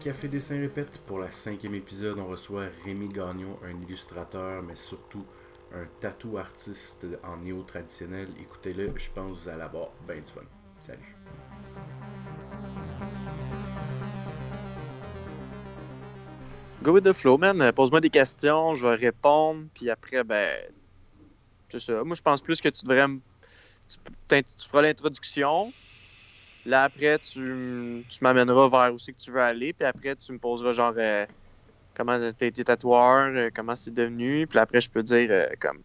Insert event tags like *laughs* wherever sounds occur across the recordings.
Café Dessin Répète. Pour la cinquième épisode, on reçoit Rémi Gagnon, un illustrateur, mais surtout un tatou artiste en néo-traditionnel. Écoutez-le, je pense que vous allez avoir bien du fun. Salut. Go with the flow, man. Pose-moi des questions, je vais répondre, puis après, ben. C'est ça. Moi, je pense plus que tu devrais. Tu, tu feras l'introduction. Là, après, tu, tu m'amèneras vers où c'est que tu veux aller, puis après, tu me poseras genre. euh, comment t'as été tatoueur, euh, comment c'est devenu, puis après, je peux dire, euh, comme.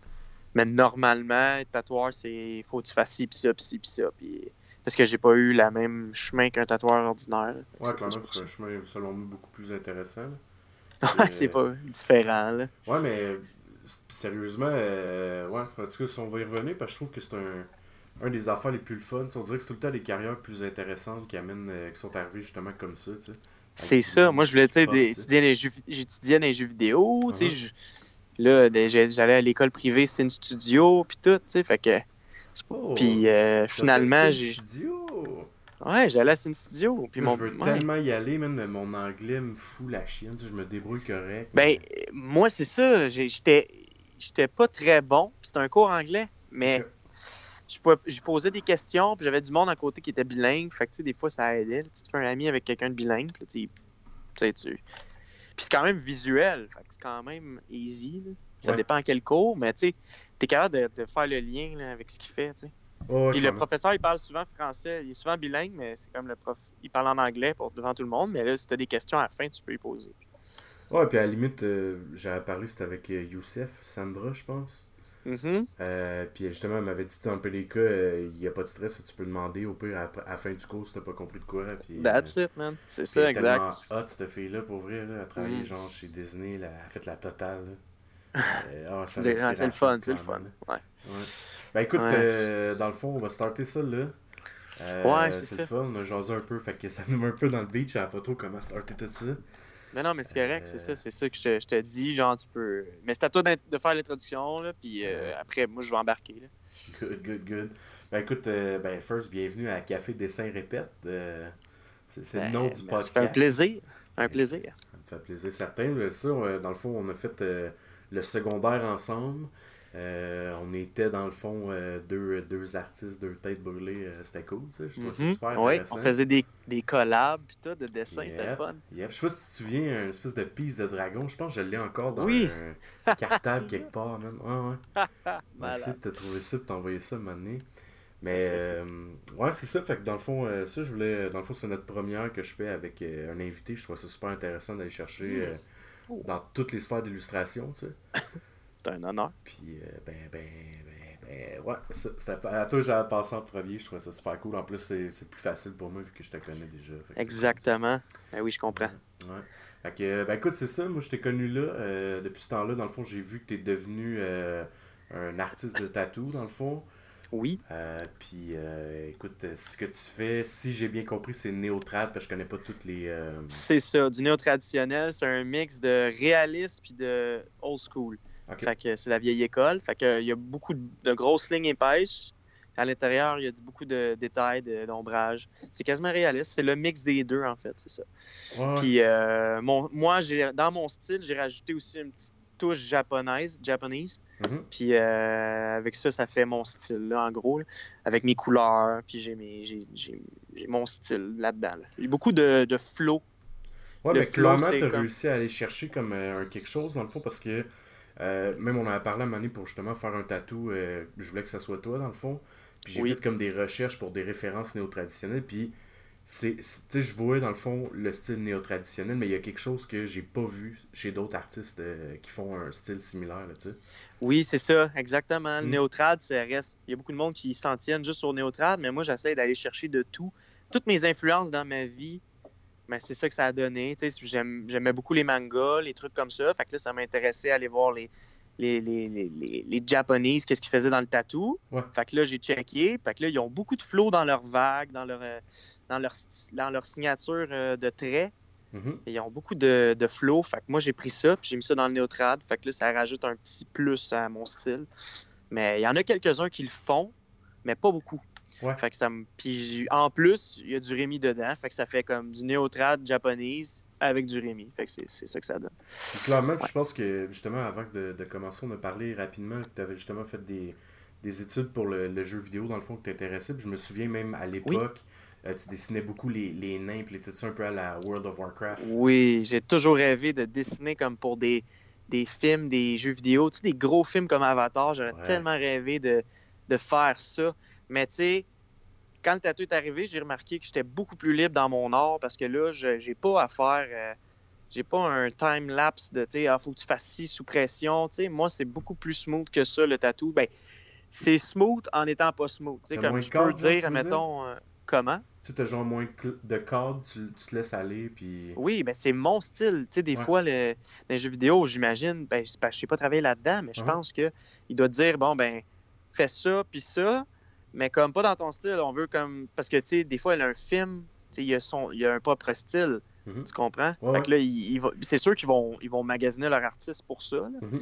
Mais normalement, tatoueur, c'est. Faut que tu fasses ci, puis ça, puis ci, puis ça, puis. Parce que j'ai pas eu le même chemin qu'un tatoueur ordinaire. Ouais, clairement, pour c'est un chemin, selon nous, beaucoup plus intéressant. *laughs* Ouais, c'est pas différent, là. Ouais, mais sérieusement, euh, ouais, en tout cas, si on va y revenir, parce que je trouve que c'est un, un des affaires les plus fun. On dirait que c'est tout le temps les carrières plus intéressantes qui amènent, euh, qui sont arrivées justement comme ça. C'est ça. Moi, je voulais, étudier les jeux, j'étudiais dans les jeux vidéo, tu sais. Uh-huh. je- Là, j'allais à l'école privée Cine Studio, puis tout, tu sais. Fait que. Oh, Puis euh, t'as finalement, j'ai. Studio. Ouais, j'allais à Cine Studio. Puis mon. Je veux ouais. tellement y aller, mais mon anglais me fout la chienne. Je me débrouille correct. Ben, euh, moi, c'est ça. J'étais j'étais pas très bon. C'était un cours anglais, mais. Je, je posais des questions, puis j'avais du monde à côté qui était bilingue. Fait que, tu sais, des fois, ça aidait. Tu te fais un ami avec quelqu'un de bilingue, puis tu sais, tu. Puis c'est quand même visuel. Fait que c'est quand même easy. là. Ça Ouais. dépend à quel cours, mais tu sais, t'es capable de, de faire le lien là, avec ce qu'il fait, tu sais. Oh, ouais, Puis le professeur, il parle souvent français. Il est souvent bilingue, mais c'est comme le prof. Il parle en anglais pour devant tout le monde, mais là, si t'as des questions à la fin, tu peux y poser. Ouais, puis à la limite, euh, j'avais parlé, c'était avec euh, Youssef, Sandra, je pense. Mhm. Euh, puis justement, elle m'avait dit dans peu les cas, euh, il n'y a pas de stress, tu peux demander au pire à, à la fin du cours si t'as pas compris de quoi. Puis, That's euh, it, man. C'est ça, elle exact. tellement hot, cette fille-là, pour vrai. Là, elle a travaillé Mm. genre chez Disney, là, elle a fait la totale. Là. *laughs* Euh, ah, C'est c'est le fun, c'est le fun. Ouais. Ben écoute, Ouais. euh, dans le fond, on va starter ça là. Euh, Ouais, c'est le fun, on a jasé un peu, fait que ça nous met un peu dans le beat, je savais pas trop comment starter tout ça. Mais non, mais c'est correct, Euh, c'est ça, c'est ça que je, te- je te dis, genre tu peux. Mais c'est à toi de faire l'introduction, là, puis euh, après, moi je vais embarquer. Là. Good, good, good. Ben écoute, euh, ben first, bienvenue à Café Dessin Répète. Euh, c'est le Ben, nom du ben, podcast. Ça fait un plaisir. Un Ben, plaisir. Ça me fait plaisir certain. Ça, euh, dans le fond, on a fait euh, le secondaire ensemble. Euh, on était dans le fond euh, deux, deux artistes, deux têtes brûlées. euh, C'était cool, tu sais. Je trouvais ça Mhm. super intéressant. on faisait des, des collabs pis tout, de dessins, c'était fun. Yep. Je sais pas si tu te souviens, une espèce de piste de dragon. Je pense que je l'ai encore dans Oui. un cartable *laughs* quelque part, man. Ouais, ouais. *laughs* Essayer de te trouver ça, de t'envoyer ça un moment donné. Mais ouais, c'est ça. Fait que dans le fond, euh, ça, je voulais. Dans le fond, c'est notre première que je fais avec un invité. Je trouve ça super intéressant d'aller chercher euh, Oh. dans toutes les sphères d'illustration, tu sais. *laughs* C'est un honneur. Puis, euh, ben, ben, ben, ben, ouais, ça, c'était à toi, j'avais passé en premier. Je trouvais ça super cool. En plus, c'est plus facile pour moi vu que je te connais déjà. Exactement. Ben oui, je comprends. cool. Ouais. Fait que, ben écoute, c'est ça. Moi, je t'ai connu là. euh, depuis ce temps-là, dans le fond, j'ai vu que t'es devenu euh, un artiste de tatou, dans le fond. Oui. Euh, puis, euh, écoute, ce que tu fais, si j'ai bien compris, c'est néo-trad, parce que je connais pas toutes les. euh, C'est ça. Du néo-traditionnel, c'est un mix de réalisme puis de old school. Ok. Fait que c'est la vieille école. Fait que il y a beaucoup de, grosses lignes épaisses. À l'intérieur, il y a beaucoup de détails, d'ombrage. C'est quasiment réaliste. C'est le mix des deux, en fait, c'est ça. Ouais. Puis euh, mon, moi, j'ai dans mon style, j'ai rajouté aussi une petite touche japonaise, japonaise. Mhm. Puis euh, avec ça, ça fait mon style, là, en gros. là. avec mes couleurs, puis j'ai mes- j'ai- j'ai- j'ai mon style là-dedans. là. Il y a beaucoup de, de flow. Ouais, Le mais flow, clairement, t'as comme- réussi à aller chercher comme euh, quelque chose, dans le fond, parce que euh, même on en a parlé à un moment donné pour justement faire un tatou, euh, je voulais que ça soit toi, dans le fond. Puis j'ai Oui. fait comme des recherches pour des références néo-traditionnelles, puis c'est, tu sais, je voyais dans le fond le style néo-traditionnel, mais il y a quelque chose que j'ai pas vu chez d'autres artistes euh, qui font un style similaire, tu sais. Oui, c'est ça, exactement. Le Mm. néotrad, ça reste. Il y a beaucoup de monde qui s'en tiennent juste au néotrad, mais moi, j'essaie d'aller chercher de tout. Toutes mes influences dans ma vie, ben, c'est ça que ça a donné. J'aimais beaucoup les mangas, les trucs comme ça. Fait que là, ça m'intéressait à aller voir les, les, les, les, Japonese, qu'est-ce qu'ils faisaient dans le tatou. Ouais. Fait que là, j'ai checké. Fait que là, ils ont beaucoup de flow dans leur vague, dans leur, euh, dans leur, dans leur signature euh, de traits. Mhm. Et Ils ont beaucoup de, de flow. Fait que moi, j'ai pris ça, puis j'ai mis ça dans le néotrad. Fait que là, ça rajoute un petit plus à mon style. Mais il y en a quelques-uns qui le font, mais pas beaucoup. Ouais. Fait que ça me... Puis en plus, il y a du Rémi dedans. Fait que ça fait comme du néotrad japonese avec du Rémi. Fait que c'est ça que ça donne. clairement, je pense que justement, avant de, de commencer, on a parlé rapidement que tu avais justement fait des, des études pour le, jeu vidéo, dans le fond, que t'intéressais. Puis je me souviens même à l'époque, euh, tu dessinais beaucoup les, les nains, puis tout ça un peu à la World of Warcraft. Oui, j'ai toujours rêvé de dessiner comme pour des, des films, des jeux vidéo, tu sais, des gros films comme Avatar. J'aurais tellement rêvé de, de faire ça. Mais tu sais, quand le tatou est arrivé, j'ai remarqué que j'étais beaucoup plus libre dans mon art parce que là, j'ai pas à faire. Euh, j'ai pas un time lapse de, tu sais, ah, faut que tu fasses ci sous pression. Tu sais, moi, c'est beaucoup plus smooth que ça, le tatou. Ben, c'est smooth en étant pas smooth. Tu sais, comme je peux dire, mettons, euh, comment? Tu sais, as genre moins de cadre, tu, te laisses aller, puis... Oui, ben c'est mon style. Tu sais, des fois, le, les jeux vidéo, j'imagine, ben, je sais pas travailler là-dedans, mais je pense que il doit dire, bon, ben, fais ça, puis ça, mais comme pas dans ton style, on veut comme... Parce que, tu sais, des fois, il a un film, tu sais, il y a, son... il a un propre style, mhm. tu comprends? fait que là, il, c'est sûr qu'ils vont, ils vont magasiner leur artiste pour ça, là. Mhm.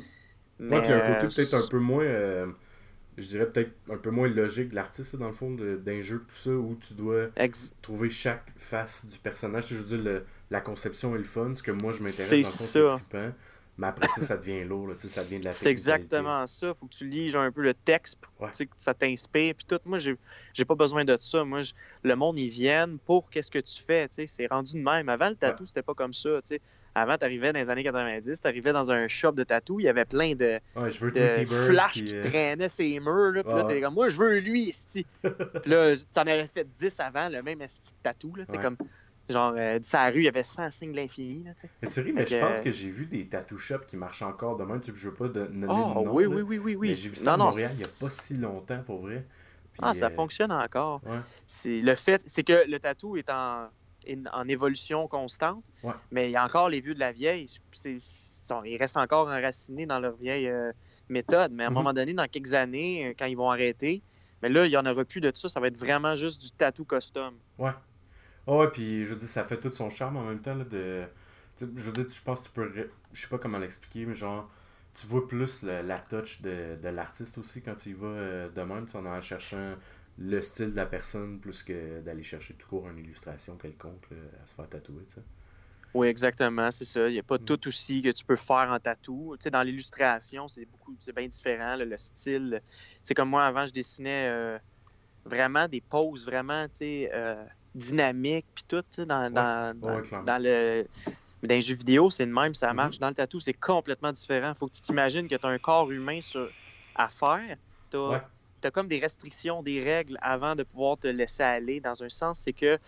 Mais, il y a un côté peut-être un peu moins... Euh, je dirais peut-être un peu moins logique de l'artiste, dans le fond, d'un jeu, tout ça, où tu dois trouver chaque face du personnage. Je veux dire, la conception est le fun, ce que moi je m'intéresse dans le fond, c'est Mais après ça, ça devient lourd, là, ça devient de la C'est exactement ça. Faut que tu lis un peu le texte pour que ça t'inspire. Puis tout, moi, j'ai pas besoin de ça. Moi, le monde, ils viennent pour qu'est-ce que tu fais. C'est rendu de même. Avant, le tatou, c'était pas comme ça. avant, tu arrivais dans les années 90, tu arrivais dans un shop de tatou, il y avait plein de, de flash qui euh, traînaient ses murs. Là, puis là, t'es comme, moi, je veux lui, esti. *laughs* puis là, tu en avais fait 10 avant, le même esti de tatou. Là, comme, genre, euh, sa rue, il y avait 100 signes de l'infini. Mais tu mais je pense que j'ai vu des tattoo shops qui marchent encore demain. Tu je veux pas de nommer oh, oui, oui, oui, oui, oui. Mais j'ai vu ça à Montréal il n'y a pas si longtemps, pour vrai. ah, ça euh, fonctionne encore. C'est le fait, c'est que le tatou est en en évolution constante. Mais il y a encore les vieux de la vieille. ils restent encore enracinés dans leur vieille euh, méthode. Mais à un mhm. moment donné, dans quelques années, euh, quand ils vont arrêter, mais là, il n'y en aura plus de ça. Ça va être vraiment juste du tatou custom. Ouais. Ouais, puis je veux dire, ça fait tout son charme en même temps. de... Je veux dire, je pense que tu peux. Je sais pas comment l'expliquer, mais genre, tu vois plus la touch de, l'artiste aussi quand tu y vas euh, de même, en allant chercher le style de la personne plus que d'aller chercher tout court une illustration quelconque à se faire tatouer. Oui, exactement, c'est ça. Il n'y a pas mm. tout aussi que tu peux faire en tatou. Tu sais, dans l'illustration, c'est beaucoup, c'est bien différent, le style. C'est comme moi, avant, je dessinais euh, vraiment des poses vraiment, tu sais, euh, dynamiques, puis tout, dans, dans, dans, le... Dans les jeux vidéo, c'est le même, ça mm-hmm. marche. Dans le tatou, c'est complètement différent. Il faut que tu t'imagines que tu as un corps humain sur... à faire. Tu as comme des restrictions, des règles avant de pouvoir te laisser aller. Dans un sens, c'est que,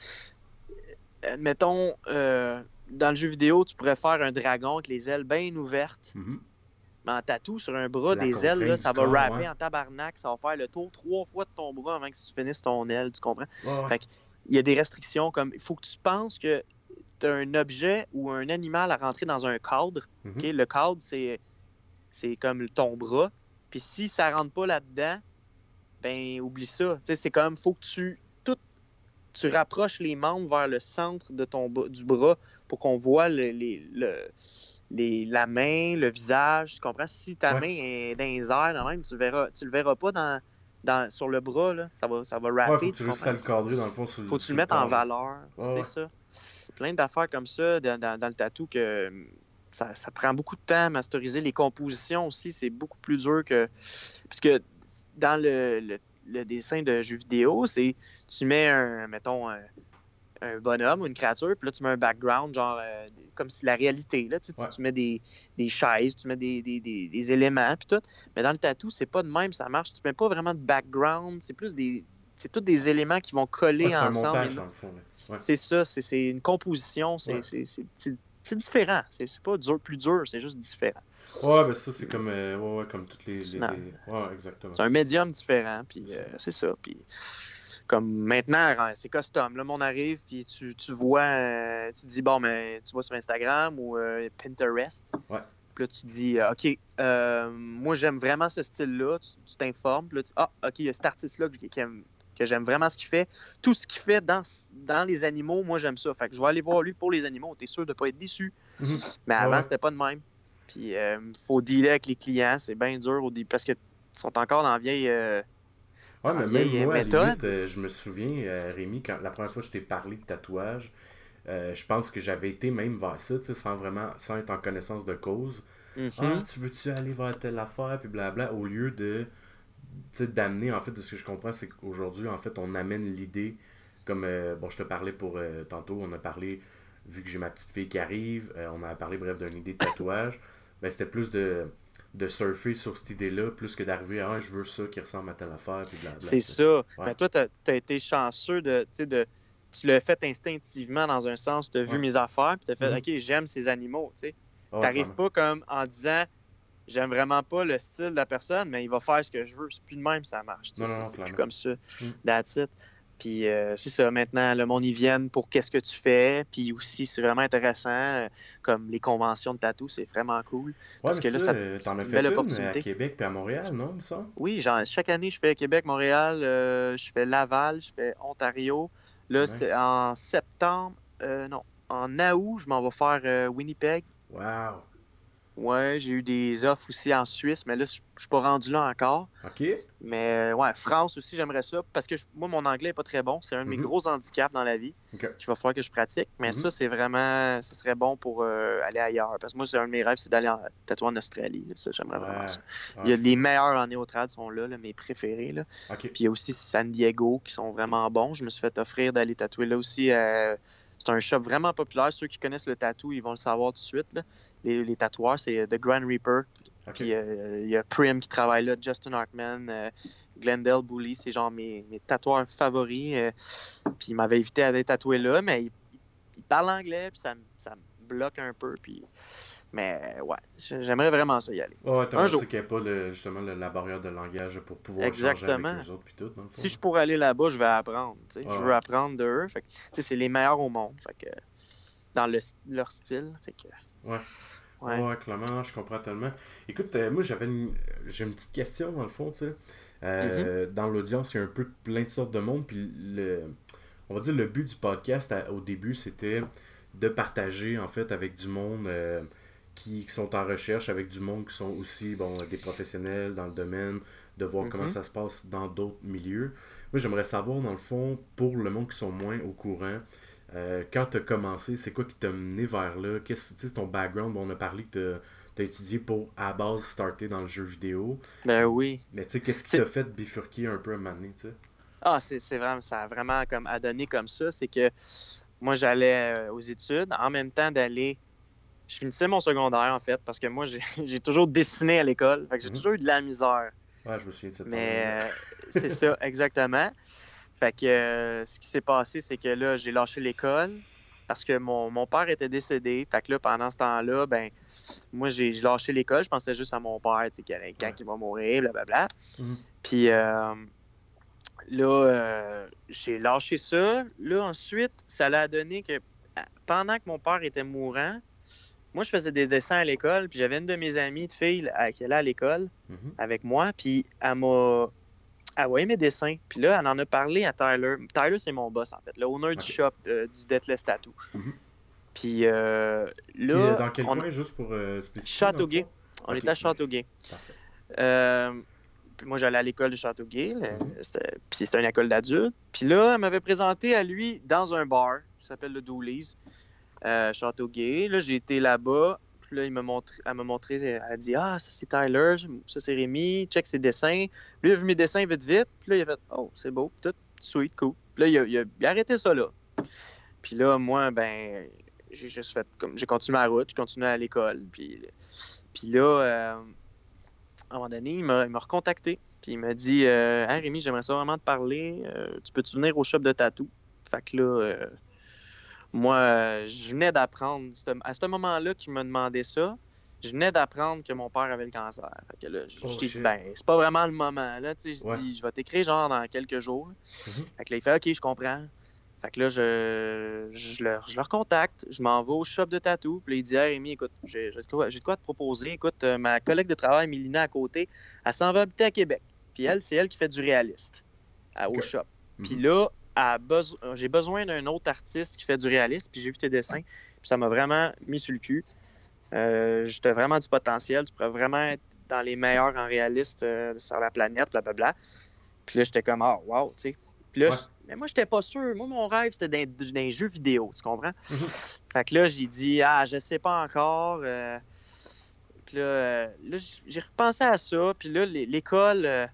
mettons, euh, dans le jeu vidéo, tu pourrais faire un dragon avec les ailes bien ouvertes. Mhm. Mais en tatou sur un bras, des ailes, là, ça va rapper en tabarnak, ça va faire le tour trois fois de ton bras avant que tu finisses ton aile, tu comprends? Il y a des restrictions comme il faut que tu penses que tu as un objet ou un animal à rentrer dans un cadre. Mhm. Le cadre, c'est, c'est comme ton bras. Puis si ça rentre pas là-dedans, ben oublie ça. C'est comme, faut que tu, tout, tu rapproches les membres vers le centre de ton, du bras pour qu'on voit le, les, la main, le visage. Tu comprends? Si ta main est dans les airs, même, tu verras, tu le verras pas dans, dans, sur le bras. Là. Ça va, ça va rapper. faut tu, tu le cadrer dans le fond. faut que tu le mettes en valeur. c'est ça. Plein d'affaires comme ça dans, dans, le tatou que ça, ça, prend beaucoup de temps à masteriser. Les compositions aussi, c'est beaucoup plus dur que. Puisque dans le, le, dessin de jeu vidéo, c'est tu mets un, mettons, un, bonhomme ou une créature, puis là, tu mets un background, genre, euh, comme si la réalité, là, tu, tu mets des, des, chaises, tu mets des, des, des, éléments, puis tout. Mais dans le tatou, c'est pas de même, ça marche. Tu mets pas vraiment de background, c'est plus des. C'est tous des éléments qui vont coller ensemble. Un montage, dans le fond. C'est ça, c'est une composition, c'est c'est différent. C'est pas dur, plus dur, c'est juste différent. Ouais, ben ça, c'est comme, euh, ouais, ouais, comme toutes les. Ouais, exactement. C'est un médium différent, puis euh, c'est ça. Puis comme maintenant, c'est custom. Là, on arrive, puis tu, tu vois, euh, tu dis, bon, mais tu vas sur Instagram ou Pinterest. Ouais. Puis là, tu dis, OK, moi, j'aime vraiment ce style-là. Tu t'informes. Puis là, tu dis, ah, OK, il y a cet artiste-là aime que j'aime vraiment ce qu'il fait. Tout ce qu'il fait dans, dans les animaux, moi, j'aime ça. Fait que je vais aller voir lui pour les animaux. T'es sûr de pas être déçu? Mhm. Mais avant, c'était pas de même. Puis, il euh, faut dealer avec les clients. C'est bien dur au début parce qu'ils sont encore dans la vieille. Euh, ouais, mais même moi, méthode. Euh, je me souviens, Rémi, quand la première fois que je t'ai parlé de tatouage, Euh, je pense que j'avais été même vers ça, sans vraiment, sans être en connaissance de cause. Mhm. Ah, tu veux-tu aller vers telle affaire, puis blabla, au lieu de d'amener, en fait, de ce que je comprends, c'est qu'aujourd'hui, en fait, on amène l'idée, comme, euh, bon, je te parlais pour euh, tantôt, on a parlé, vu que j'ai ma petite fille qui arrive, euh, on a parlé, bref, d'une idée de tatouage, ben, c'était plus de, de surfer sur cette idée-là, plus que d'arriver à, ah, je veux ça qui ressemble à telle affaire. C'est ça. Mais toi, tu as, été chanceux de, de tu l'as fait instinctivement dans un sens, tu as vu mes affaires, puis tu as fait, Mhm. OK, j'aime ces animaux, tu sais. Ah, T'arrives clairement. pas comme en disant j'aime vraiment pas le style de la personne, mais il va faire ce que je veux. C'est plus de même, ça marche. C'est- plus comme ça. Mm. That's it. Puis euh, c'est ça, maintenant, le monde y vient pour qu'est-ce que tu fais. Puis aussi, c'est vraiment intéressant. euh, Comme les conventions de tatou, c'est vraiment cool. Ouais, parce que là, ça, ça- euh, t'en c'est as une fait belle une opportunité. à Québec puis à Montréal, non, semble? Oui, genre, chaque année, je fais Québec, Montréal, euh, je fais Laval, je fais Ontario. Là, Nice. c'est en septembre, euh, non, en août, je m'en vais faire euh, Winnipeg. Wow! Ouais, j'ai eu des offres aussi en Suisse, mais là, je suis pas rendu là encore. OK. Mais euh, ouais, France aussi, j'aimerais ça parce que moi, mon anglais est pas très bon. C'est un de mes Mhm. gros handicaps dans la vie OK. qu'il va falloir que je pratique. Mais Mhm. ça, c'est vraiment, ça serait bon pour euh, aller ailleurs. Parce que moi, c'est un de mes rêves, c'est d'aller en tatouer en Australie. Ça, j'aimerais vraiment ça. Il y a les meilleurs en néotrad sont là, là, mes préférés. Là. OK. Puis il y a aussi San Diego qui sont vraiment bons. Je me suis fait offrir d'aller tatouer là aussi. euh, c'est un shop vraiment populaire. Ceux qui connaissent le tatou, ils vont le savoir tout de suite. là. Les, les tatoueurs, c'est euh, The Grand Reaper. Puis euh, il y a Prim qui travaille là, Justin Hartman, euh, Glendale Bully, c'est genre mes, mes tatoueurs favoris. euh, puis il m'avait invité à aller tatouer là, mais il, il parle anglais, puis ça, me- ça me bloque un peu. Puis... Mais ouais, j'aimerais vraiment ça y aller. Ouais, t'as Un jour. qu'il n'y a pas le, justement le- la barrière de langage pour pouvoir Exactement. avec eux autres puis tout, dans le fond. Si je pourrais aller là-bas, je vais apprendre. Ah Je veux ouais. apprendre d'eux. C'est les meilleurs au monde. Fait que, dans le, leur style. Fait que, Ouais. ouais. Ouais, clairement, je comprends tellement. Écoute, euh, moi j'avais une... j'ai une petite question dans le fond, tu sais. Euh, Mm-hmm. Dans l'audience, il y a un peu plein de sortes de monde, puis le... on va dire le but du podcast à- au début, c'était de partager en fait avec du monde euh, qui, qui sont en recherche, avec du monde qui sont aussi bon, des professionnels dans le domaine, de voir comment Mhm. ça se passe dans d'autres milieux. Moi j'aimerais savoir dans le fond, pour le monde qui sont moins au courant, euh, quand tu as commencé, c'est quoi qui t'a mené vers là? Qu'est-ce que ton background? Bon, on a parlé que tu as étudié pour à base starter dans le jeu vidéo. Ben oui. Mais tu sais, qu'est-ce qui t'a fait bifurquer un peu à un moment donné, tu sais? Ah, c'est c'est vraiment, ça a vraiment comme à donner comme ça. C'est que moi, j'allais euh, aux études en même temps d'aller. Je finissais mon secondaire en fait, parce que moi, *laughs* j'ai toujours dessiné à l'école. Fait que j'ai Mhm. toujours eu de la misère. Ouais, je me souviens de cette Mais euh, c'est ça, *laughs* exactement. Fait que euh, ce qui s'est passé, c'est que là, j'ai lâché l'école parce que mon, mon père était décédé. Fait que là, pendant ce temps-là, ben, moi, j'ai lâché l'école. Je pensais juste à mon père, tu sais, qu'il y a quand Ouais. il va mourir, blablabla. Mhm. Puis euh, là, j'ai lâché ça. Là, ensuite, ça l'a donné que pendant que mon père était mourant, moi, je faisais des dessins à l'école. Puis j'avais une de mes amies de filles à- qui allait à l'école Mhm. avec moi, puis elle m'a. Elle voyait mes dessins. Puis là, elle en a parlé à Tyler. Tyler, c'est mon boss, en fait, le owner Ok. du shop euh, du Deathless Tattoo. Mhm. Puis euh, Puis, là, euh, dans quel on... coin, juste pour euh, spécifier? Châteauguay. on était à. Châteauguay. Parfait. Puis moi, j'allais à l'école de Châteauguay. Mhm. Puis c'était une école d'adultes. Puis là, elle m'avait présenté à lui dans un bar qui s'appelle le Dooley's, euh, Châteauguay. Là, j'ai été là-bas. Puis là, il m'a montré, elle m'a montré, a dit Ah, ça c'est Tyler, ça c'est Rémi, check ses dessins. Lui, il a vu mes dessins vite vite. Puis là, il a fait Oh, c'est beau, tout, sweet, cool. Puis là, il a, arrêté ça là. Puis là, moi, ben, j'ai juste fait comme. J'ai continué ma route, je continué à l'école. Puis, puis là, euh, à un moment donné, il m'a recontacté. Puis il m'a dit euh, Rémi, j'aimerais ça vraiment te parler. Euh, tu peux-tu venir au shop de tatou Fait que là, euh, moi, je venais d'apprendre, à ce moment-là qu'il m'a demandé ça, je venais d'apprendre que mon père avait le cancer. Fait que là, je, Oh, je t'ai dit, ben, c'est pas vraiment le moment. Là, tu sais, je Ouais. dis, je vais t'écrire genre dans quelques jours. Mhm. Fait que là, il fait, OK, je comprends. Fait que là, je, je, leur, je leur contacte, je m'en vais au shop de tatou. Puis là, il dit, Rémi, écoute, j'ai de quoi, te proposer. Écoute, euh, ma collègue de travail, Mélina, à côté, elle s'en va habiter à Québec. Puis elle, c'est elle qui fait du réaliste à- au shop. Puis Mhm. là, beso- j'ai besoin d'un autre artiste qui fait du réalisme. Puis j'ai vu tes dessins. Puis ça m'a vraiment mis sur le cul. Euh, J'étais vraiment du potentiel. Tu pourrais vraiment être dans les meilleurs en réaliste euh, sur la planète, blablabla. Puis là, j'étais comme, ah, wow, tu sais. Puis là, Ouais. mais moi, j'étais pas sûr. Moi, mon rêve, c'était d'un jeu vidéo, tu comprends? Mhm. *laughs* Fait que là, j'ai dit, ah, je sais pas encore. euh, Puis là, euh, là, j'ai repensé à ça. Puis là, l'é- l'école, euh,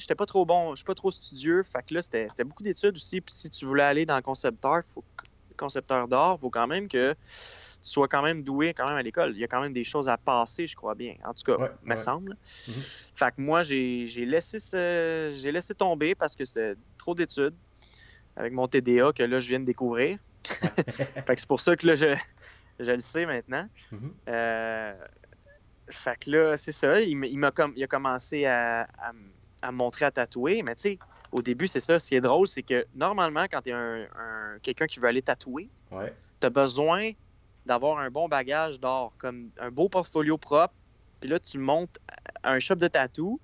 j'étais pas trop bon, je suis pas trop studieux. Fait que là, c'était c'était beaucoup d'études aussi. Puis si tu voulais aller dans le concepteur, faut, concepteur d'art, faut quand même que tu sois quand même doué quand même à l'école. Il y a quand même des choses à passer, je crois bien. En tout cas, Ouais, me ouais. semble. Mhm. Fait que moi, j'ai j'ai laissé, ce- j'ai laissé tomber parce que c'était trop d'études avec mon TDA que là, je viens de découvrir. *laughs* fait que c'est pour ça que là, je, je le sais maintenant. Mhm. Euh, fait que là, c'est ça. Il, m'a- il com- il a commencé à, à à me montrer à tatouer. Mais tu sais, au début, c'est ça. Ce qui est drôle, c'est que normalement, quand tu es un, un- quelqu'un qui veut aller tatouer, Ouais. tu as besoin d'avoir un bon bagage d'or, comme un beau portfolio propre. Puis là, tu montes à un shop de tatou.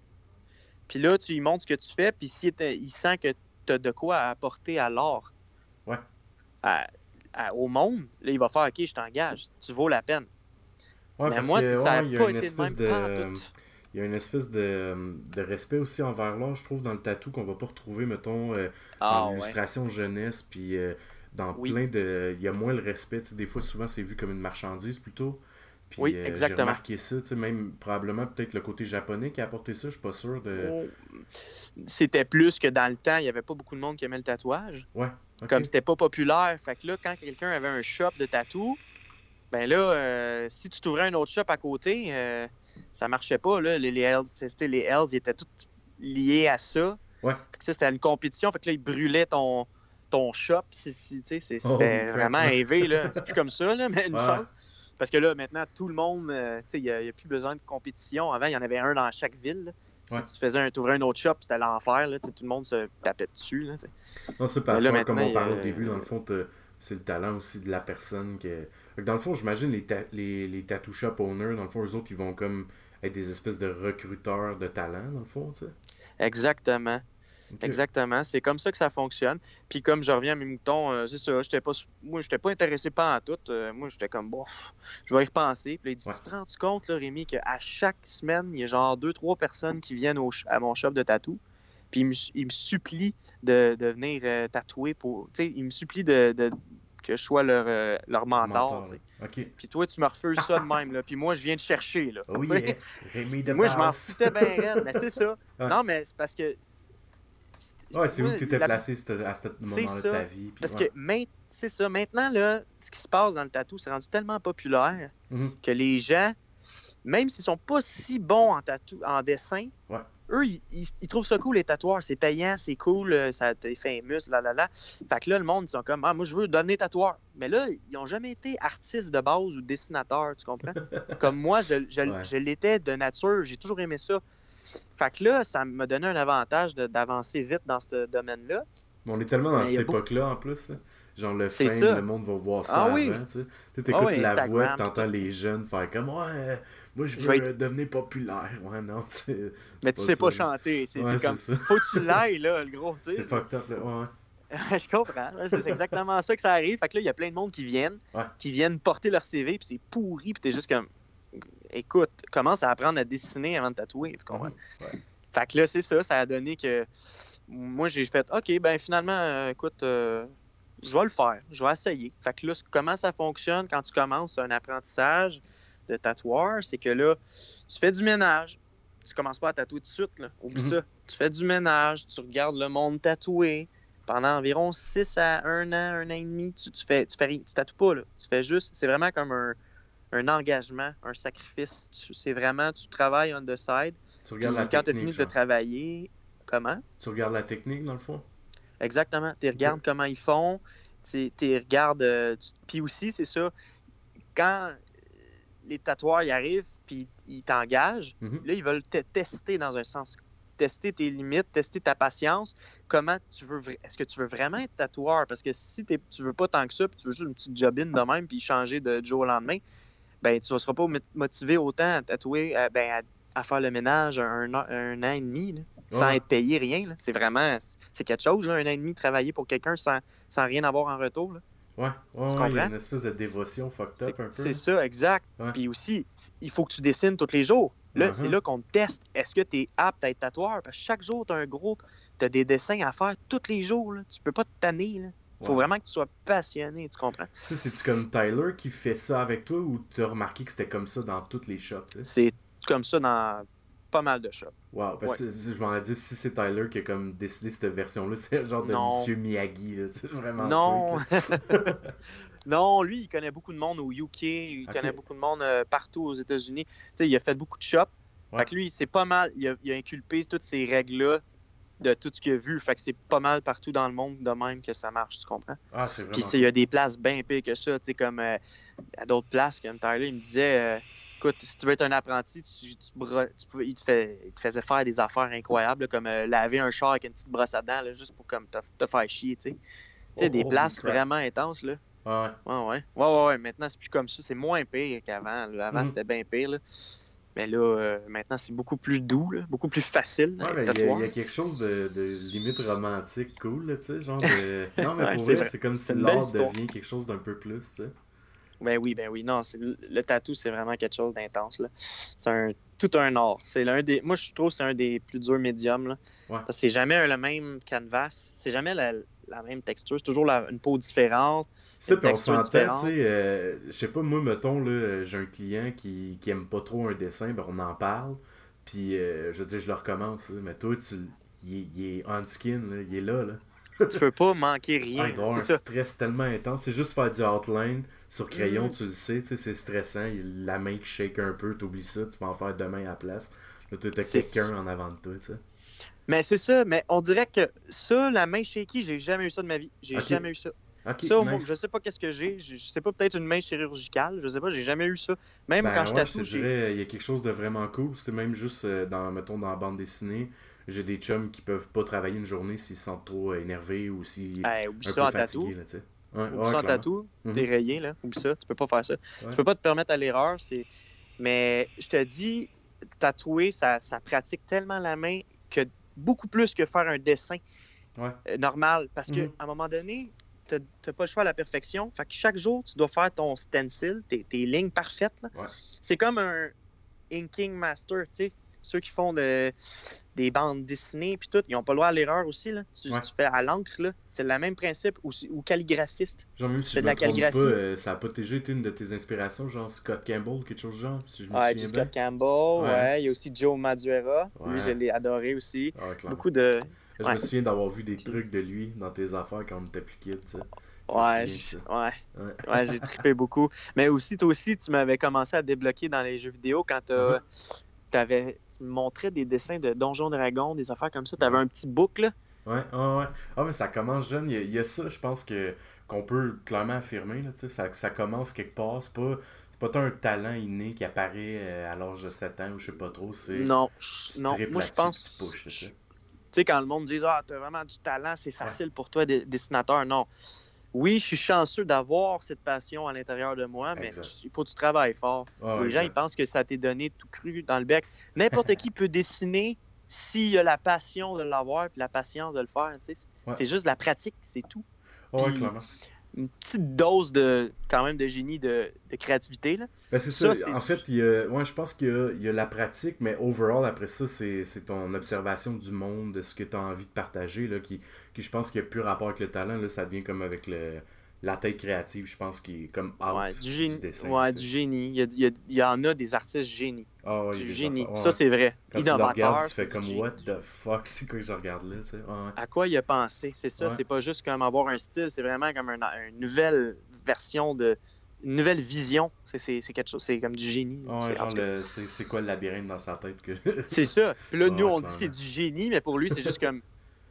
Puis là, tu lui montres ce que tu fais. Puis s'il il sent que tu as de quoi apporter à l'art Ouais. à- à- au monde, là, il va faire OK, je t'engage. Tu vaux la peine. Ouais, Mais moi, que, ça n'a ouais, pas été de espèce même de. Il y a une espèce de, de respect aussi envers l'art, je trouve, dans le tatou qu'on va pas retrouver, mettons, euh, Ah, dans ouais. l'illustration jeunesse, puis euh, dans Oui. plein de... Il y a moins le respect, des fois, souvent, c'est vu comme une marchandise, plutôt. Puis, Oui, euh, J'ai exactement. remarqué ça, tu sais, même probablement peut-être le côté japonais qui a apporté ça, je suis pas sûr de... Oh. C'était plus que dans le temps, il n'y avait pas beaucoup de monde qui aimait le tatouage. Ouais, ok. Comme c'était pas populaire. Fait que là, quand quelqu'un avait un shop de tatou, ben là, euh, si tu t'ouvrais un autre shop à côté, euh, ça marchait pas. Là. Les, les Hells, les Hells, ils étaient tous liés à ça. Ouais. C'était une compétition. Fait que là, ils brûlaient ton, ton shop. Oh, c'était crap, vraiment élevé. C'est plus comme ça, là, mais une Ouais. chance. Parce que là, maintenant, tout le monde, euh, il n'y a, plus besoin de compétition. Avant, il y en avait un dans chaque ville. Ouais. Si tu faisais un, t'ouvrais un autre shop, c'était l'enfer. Tout le monde se tapait dessus. Là. Non, c'est là, comme on parlait au début, dans le fond, c'est le talent aussi de la personne. Que... Dans le fond, j'imagine les, ta- les, les tattoo shop owners, dans le fond, eux autres, ils vont comme être des espèces de recruteurs de talent, dans le fond, tu sais. Exactement. Exactement. C'est comme ça que ça fonctionne. Puis comme je reviens à mes moutons, euh, c'est ça. J'étais pas, moi, j'étais pas intéressé pas en tout. Euh, moi, j'étais comme, bof, je vais y repenser. Puis il dit, Ouais. tu te rends compte, là, Rémi, qu'à chaque semaine, il y a genre deux, trois personnes qui viennent au à mon shop de tatou. Puis ils me, ils me supplient de, de venir euh, tatouer pour. Tu sais, ils me supplient de, de- que je sois leur, euh, leur mentor. Tu. Puis toi, tu me refuses ça de même. Là. Puis moi, je viens te chercher. Là, Oh Tu sais? yeah, Rémi de Moi, je m'en foutais bien raide, mais c'est ça. Ouais. Non, mais c'est parce que. Ouais, c'est où t'étais la- placé à ce moment-là de ta vie. puis Parce ouais. que main- c'est ça. Maintenant, là, ce qui se passe dans le tatou, c'est rendu tellement populaire Mhm. que les gens, même s'ils sont pas si bons en tatou, en dessin, Ouais. eux, ils, ils- ils trouvent ça cool, les tatoueurs. C'est payant, c'est cool, euh, ça t'es famous, là, là, là. Fait que là, le monde, ils sont comme, ah, moi, je veux devenir tatoueur. Mais là, ils ont jamais été artistes de base ou dessinateurs, tu comprends? *laughs* comme moi, je, je, Ouais. je l'étais de nature. J'ai toujours aimé ça. Fait que là, ça m'a donné un avantage d'avancer vite dans ce domaine-là. Mais on est tellement dans Mais cette beaucoup- époque-là en plus. hein. Genre le fame, ça. le monde va voir ça Ah avant. oui. Tu sais. T'écoutes Ah oui, la voix, t'entends les jeunes faire comme Ouais, moi je veux Je vais être- devenir populaire. *laughs* Ouais, non, c'est. Mais tu sais pas chanter. C'est Ouais, comme, faut que tu *laughs* l'ailles, là, le gros, tu sais. C'est fucked up, là. Ouais, ouais. *laughs* je comprends. C'est exactement ça que ça arrive. Fait que là, il y a plein de monde qui viennent, Ouais. qui viennent porter leur CV, puis c'est pourri, puis t'es juste comme, écoute, commence à apprendre à dessiner avant de tatouer, tu comprends? Ouais. Fait que là, c'est ça, ça a donné que moi, j'ai fait, OK, ben finalement, euh, écoute, euh, je vais le faire, je vais essayer. Fait que là, comment ça fonctionne quand tu commences un apprentissage? De tatoueur, c'est que là, tu fais du ménage. Tu commences pas à tatouer tout de suite, là. Oublie Mhm. ça. Tu fais du ménage, tu regardes le monde tatoué. Pendant environ 6 à 1 an, un an et demi, tu, tu fais, tu fais tu tatoues pas, là. Tu fais juste, c'est vraiment comme un, un engagement, un sacrifice. C'est vraiment, tu travailles on the side. Tu regardes la quand tu as fini de travailler, comment? Tu regardes la technique dans le fond? Exactement. Tu regardes comment ils font. Tu regardes. euh, tu- Puis aussi, c'est ça. Quand les tatoueurs y arrivent, puis ils t'engagent, Mhm. là, ils veulent te tester dans un sens. Tester tes limites, tester ta patience. Comment tu veux. Est-ce que tu veux vraiment être tatoueur? Parce que si tu veux pas tant que ça, puis tu veux juste une petite jobine de même, puis changer de jour au lendemain, ben tu ne seras pas mot- motivé autant à tatouer, à, ben, à, à faire le ménage un, an- un an et demi, là, sans être payé, rien. C'est vraiment. C'est quelque chose, là, un an et demi travailler pour quelqu'un sans, sans rien avoir en retour. là. Ouais, ouais, Tu ouais, il y a comprends? une espèce de dévotion fucked up un peu. C'est ça, exact. Ouais. Puis aussi, il faut que tu dessines tous les jours. Là, Mhm. c'est là qu'on te teste. Est-ce que tu es apte à être tatoueur? Parce que chaque jour, tu as un gros t'as des dessins à faire tous les jours. Là. Tu peux pas te tanner. Là. Faut Ouais. vraiment que tu sois passionné, tu comprends? Ça, c'est-tu comme Tyler qui fait ça avec toi ou t'as remarqué que c'était comme ça dans toutes les shops, tu? C'est comme ça dans pas mal de shops. Wow, parce que je m'en ai dit, si c'est Tyler qui a comme décidé cette version-là, c'est le genre de Non. Monsieur Miyagi, là. *laughs* C'est vraiment Non. *laughs* non, lui, il connaît beaucoup de monde au UK, il connaît beaucoup de monde euh, partout aux États-Unis. Tu sais, il a fait beaucoup de shops. Ouais. Fait que lui, c'est pas mal. Il a, il a inculpé toutes ces règles-là de tout ce qu'il a vu. Fait que c'est pas mal partout dans le monde de même que ça marche, tu comprends? Ah, c'est Puis vraiment. c'est- il y a des places bien pires que ça, tu sais, comme euh, à d'autres places, comme Tyler, il me disait, euh, écoute, si tu veux être un apprenti, tu, tu pouvais- il, te fait, il te faisait faire des affaires incroyables, là, comme euh, laver un char avec une petite brosse à dents, là, juste pour comme te, te faire chier, tu sais. Tu sais, Oh, des holy places crap. vraiment intenses, là. Ouais. Ouais, ouais. Ouais, ouais. Maintenant, c'est plus comme ça. C'est moins pire qu'avant. Avant, Mhm. c'était bien pire, là. Mais là, euh, maintenant, c'est beaucoup plus doux, là, beaucoup plus facile. Ouais, il y, a- y quelque chose de, de limite romantique cool, tu sais, genre de... *laughs* Non, mais pour vrai, c'est comme si l'art devient quelque chose d'un peu plus, tu sais. Ben oui, ben oui. Non, c'est- le tatou, c'est vraiment quelque chose d'intense. là. C'est un tout un art. C'est l'un des. Moi, je trouve que c'est un des plus durs médiums. Là, Ouais. Parce que c'est jamais le même canvas. C'est jamais la, la même texture. C'est toujours la- une peau différente. Ça, puis on s'entend, tu sais, euh, je sais pas, moi, mettons, là, j'ai un client qui, qui aime pas trop un dessin, ben on en parle, puis euh, je veux dire, je le recommence, là, mais toi, tu, il, est- il est on skin, là, il est là, là. Tu peux pas manquer rien. Ah, il doit avoir un ça. stress tellement intense, c'est juste faire du outline sur crayon, Mhm. tu le sais, tu sais, c'est stressant, la main qui shake un peu, t'oublies ça, tu vas en faire demain à la place, là, t'as quelqu'un en avant de toi, tu sais. Mais c'est ça. Mais on dirait que ça, la main shaky, j'ai jamais eu ça de ma vie. J'ai jamais eu ça. Ça, nice. je sais pas qu'est-ce que j'ai. Je je sais pas, peut-être une main chirurgicale. Je sais pas, j'ai jamais eu ça. Même Ben quand je je te tatoue, j'ai. dirais, il y a quelque chose de vraiment cool. C'est même juste, euh, dans, mettons, dans la bande dessinée, j'ai des chums qui peuvent pas travailler une journée s'ils se sentent trop euh, énervés ou s'ils Hey, oublie un ça en peu tatou. fatigués, là, tu sais. Ouais, Oublie ouais, ça en tatou. Mhm. T'es rayé, là. Oublie ça. Tu peux pas faire ça. Ouais. Tu peux pas te permettre à l'erreur. C'est... Mais je te dis, tatouer, ça, ça pratique tellement la main que beaucoup plus que faire un dessin Ouais. euh, normal. Parce que Mhm. à un moment donné, t'as pas le choix à la perfection. Fait que chaque jour, tu dois faire ton stencil, tes, tes lignes parfaites. Ouais. C'est comme un inking master, tu sais. Ceux qui font de- des bandes dessinées puis tout, ils ont pas le droit à l'erreur aussi. Là. Tu, Ouais. tu fais à l'encre, là. c'est le même principe. Ou, ou calligraphiste. Genre, même si C'est je de me la pas, calligraphie. euh, ça a pas déjà été une de tes inspirations, genre Scott Campbell, quelque chose genre, si je me Ouais, souviens bien. Scott Campbell, Ouais. ouais. Il y a aussi Joe Madureira. Lui, je l'ai adoré aussi. Ah. Beaucoup de. Je ouais. me souviens d'avoir vu des trucs de lui dans tes affaires quand on était plus kid, tu sais. Ouais, de ouais, Ouais. ouais, j'ai trippé beaucoup. Mais aussi, toi aussi, tu m'avais commencé à débloquer dans les jeux vidéo quand t'as- Uh-huh. T'avais, tu me montrais des dessins de Donjons Dragons, des affaires comme ça. T'avais un petit book, là? Ouais, ouais, ouais. Ah, mais ça commence jeune. Il y a, il y a ça, je pense que qu'on peut clairement affirmer. Là, ça, ça commence quelque part. C'est pas, pas tant un talent inné qui apparaît euh, à l'âge de 7 ans ou je sais pas trop. C'est, Non, non. Moi, je pense. tu sais. Quand le monde dit Ah, t'as vraiment du talent, c'est facile pour toi, dessinateur. Non. Oui, je suis chanceux d'avoir cette passion à l'intérieur de moi, mais il faut que tu travailles fort. Ah, Les gens, ils pensent que ça t'est donné tout cru dans le bec. N'importe qui peut dessiner s'il y a la passion de l'avoir et la patience de le faire. Ouais. C'est juste la pratique, c'est tout. Ouais, puis- clairement. Une petite dose de quand même de génie, de, de créativité. Là. Ben, c'est Ça, En fait, il y a, ouais, je pense qu'il y a, il y a la pratique, mais overall, après ça, c'est, c'est ton observation du monde, de ce que tu as envie de partager, là, qui, qui je pense qu'il n'y a plus rapport avec le talent. Là, ça devient comme avec le, la tête créative, je pense, qui est comme out Ouais, du génie. dessin. ouais, tu du génie. Il y, a- il y a- il y en a des artistes génies. Ah, ouais, du génie. affaires- ouais, Ça, c'est vrai. Quand tu le Innovateur. regardes, tu fais comme what the fuck, *laughs* c'est quoi que je regarde là, tu sais? À quoi il a pensé, c'est ça. C'est pas juste comme avoir un style, c'est vraiment comme un- une nouvelle version de. Une nouvelle vision. C'est- quelque chose, c'est comme du génie. Ouais, C'est- quoi le labyrinthe dans sa tête que. *laughs* C'est ça. Puis là, nous, on dit c'est du génie, mais pour lui, c'est juste comme.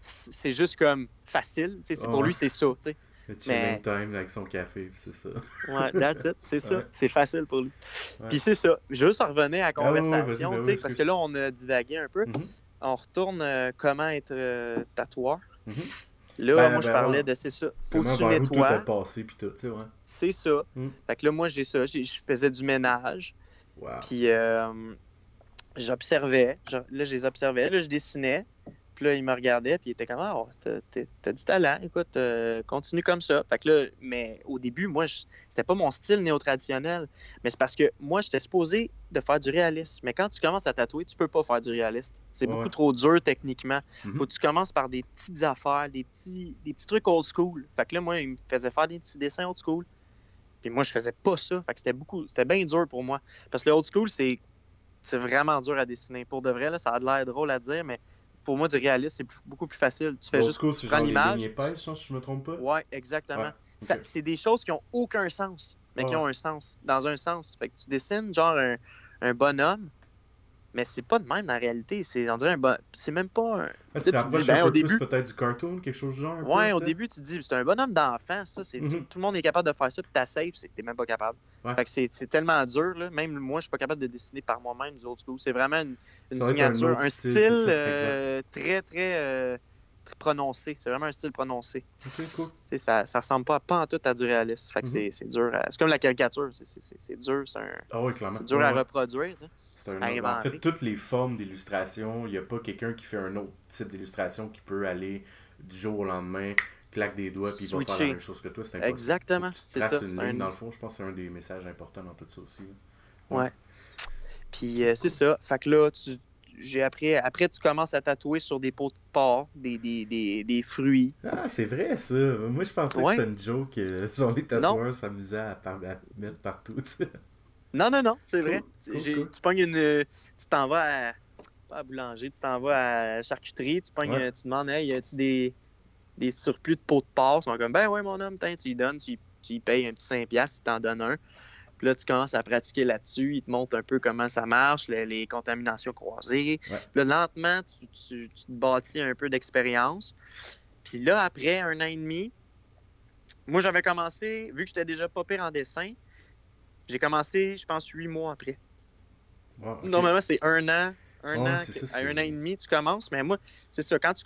C'est juste comme facile. tu Pour lui, c'est ça. tu sais. Le Mais- time avec son café, c'est ça. *laughs* Ouais, that's it. C'est ça. Ouais. C'est facile pour lui. Ouais. Puis c'est ça. Juste en revenir à la Ah conversation, vas-y, ben tu sais, oui, parce que là, on a divagué un peu. Mhm. On retourne euh, comment être euh, tatoueur. Mhm. Là, Ben, moi, je ben, parlais de c'est ça. Faut que tu vers où tout nettoies. est passé, puis tout, tu sais, ouais. C'est ça. Mm. Fait que là, moi, j'ai ça. Je faisais du ménage. Wow. Puis euh, j'observais. Là, je les observais. Là, je dessinais. Puis là, il me regardait, puis il était comme, ah, oh, t'as du talent, écoute, euh, continue comme ça. Fait que là, mais au début, moi, c'était pas mon style néo-traditionnel. Mais c'est parce que moi, j'étais supposé de faire du réalisme. Mais quand tu commences à tatouer, tu peux pas faire du réaliste. C'est beaucoup trop dur techniquement. Mhm. Faut que tu commences par des petites affaires, des petits, des petits trucs old school. Fait que là, moi, il me faisait faire des petits dessins old school. Puis moi, je faisais pas ça. Fait que c'était beaucoup, c'était bien dur pour moi. Parce que le old school, c'est c'est vraiment dur à dessiner. Pour de vrai, là, ça a l'air drôle à dire, mais pour moi, du réalisme, c'est beaucoup plus facile. Tu fais Old juste school, prendre genre l'image. ça, si je me trompe pas? Ouais, exactement. Ouais. C'est des choses qui ont aucun sens, mais qui ont un sens, dans un sens. Fait que tu dessines genre un, un bonhomme, mais c'est pas de même dans la réalité. C'est, on dirait un bon... C'est même pas un. Ah, c'est ben, un au début- peut-être du cartoon, quelque chose du genre. peu, Ouais, au début, tu te dis, c'est un bonhomme d'enfant, ça. C'est, Mhm. tout, tout le monde est capable de faire ça, puis t'as safe, c'est- t'es même pas capable. Ouais. Fait que c'est, c'est tellement dur, là. Même moi, je suis pas capable de dessiner par moi-même du old school. C'est vraiment une, un signature, un style, style, c'est ça, euh, très, très, euh, très prononcé. C'est vraiment un style prononcé. Cool. Ça, ça ressemble pas, pas en tout à du réalisme. Fait que Mhm. c'est, c'est dur. C'est comme la caricature. C'est, c'est, c'est, c'est dur. C'est, clairement. c'est dur Ouais, à reproduire. C'est un à autre- En fait, toutes les formes d'illustration, il n'y a pas quelqu'un qui fait un autre type d'illustration qui peut aller du jour au lendemain, claque des doigts, puis il va faire la même chose que toi. C'est impossible. Exactement, c'est ça, Une un- Dans le fond, je pense que c'est un des messages importants dans tout ça aussi. Ouais. Puis euh, c'est ça. Fait que là, tu, j'ai appris, après, tu commences à tatouer sur des pots de porc, des, des, des, des fruits. Ah, c'est vrai ça. Moi, je pensais Ouais. que c'était une joke. euh, Genre, les tatoueurs s'amusaient à, par- à mettre partout. Non, non, non, c'est Cool, vrai. cool, J'ai- cool. Tu pognes une. Tu t'en vas à. Pas à boulanger, tu t'en vas à charcuterie, tu pognes, Ouais. tu demandes, hey, y a-tu des, des surplus de pots de porc? Ils sont comme, ben ouais, mon homme, tu lui donnes, tu, tu lui payes un petit 5$, piastres, il t'en donne un. Puis là, tu commences à pratiquer là-dessus, il te montre un peu comment ça marche, les, les contaminations croisées. Ouais. Puis là, lentement, tu, tu- tu te bâtis un peu d'expérience. Puis là, après un an et demi, moi, j'avais commencé, vu que j'étais déjà pas pire en dessin, j'ai commencé, je pense, huit mois après. Normalement, c'est un an, un an, ça, à un an et demi, tu commences. Mais moi, c'est ça, quand tu.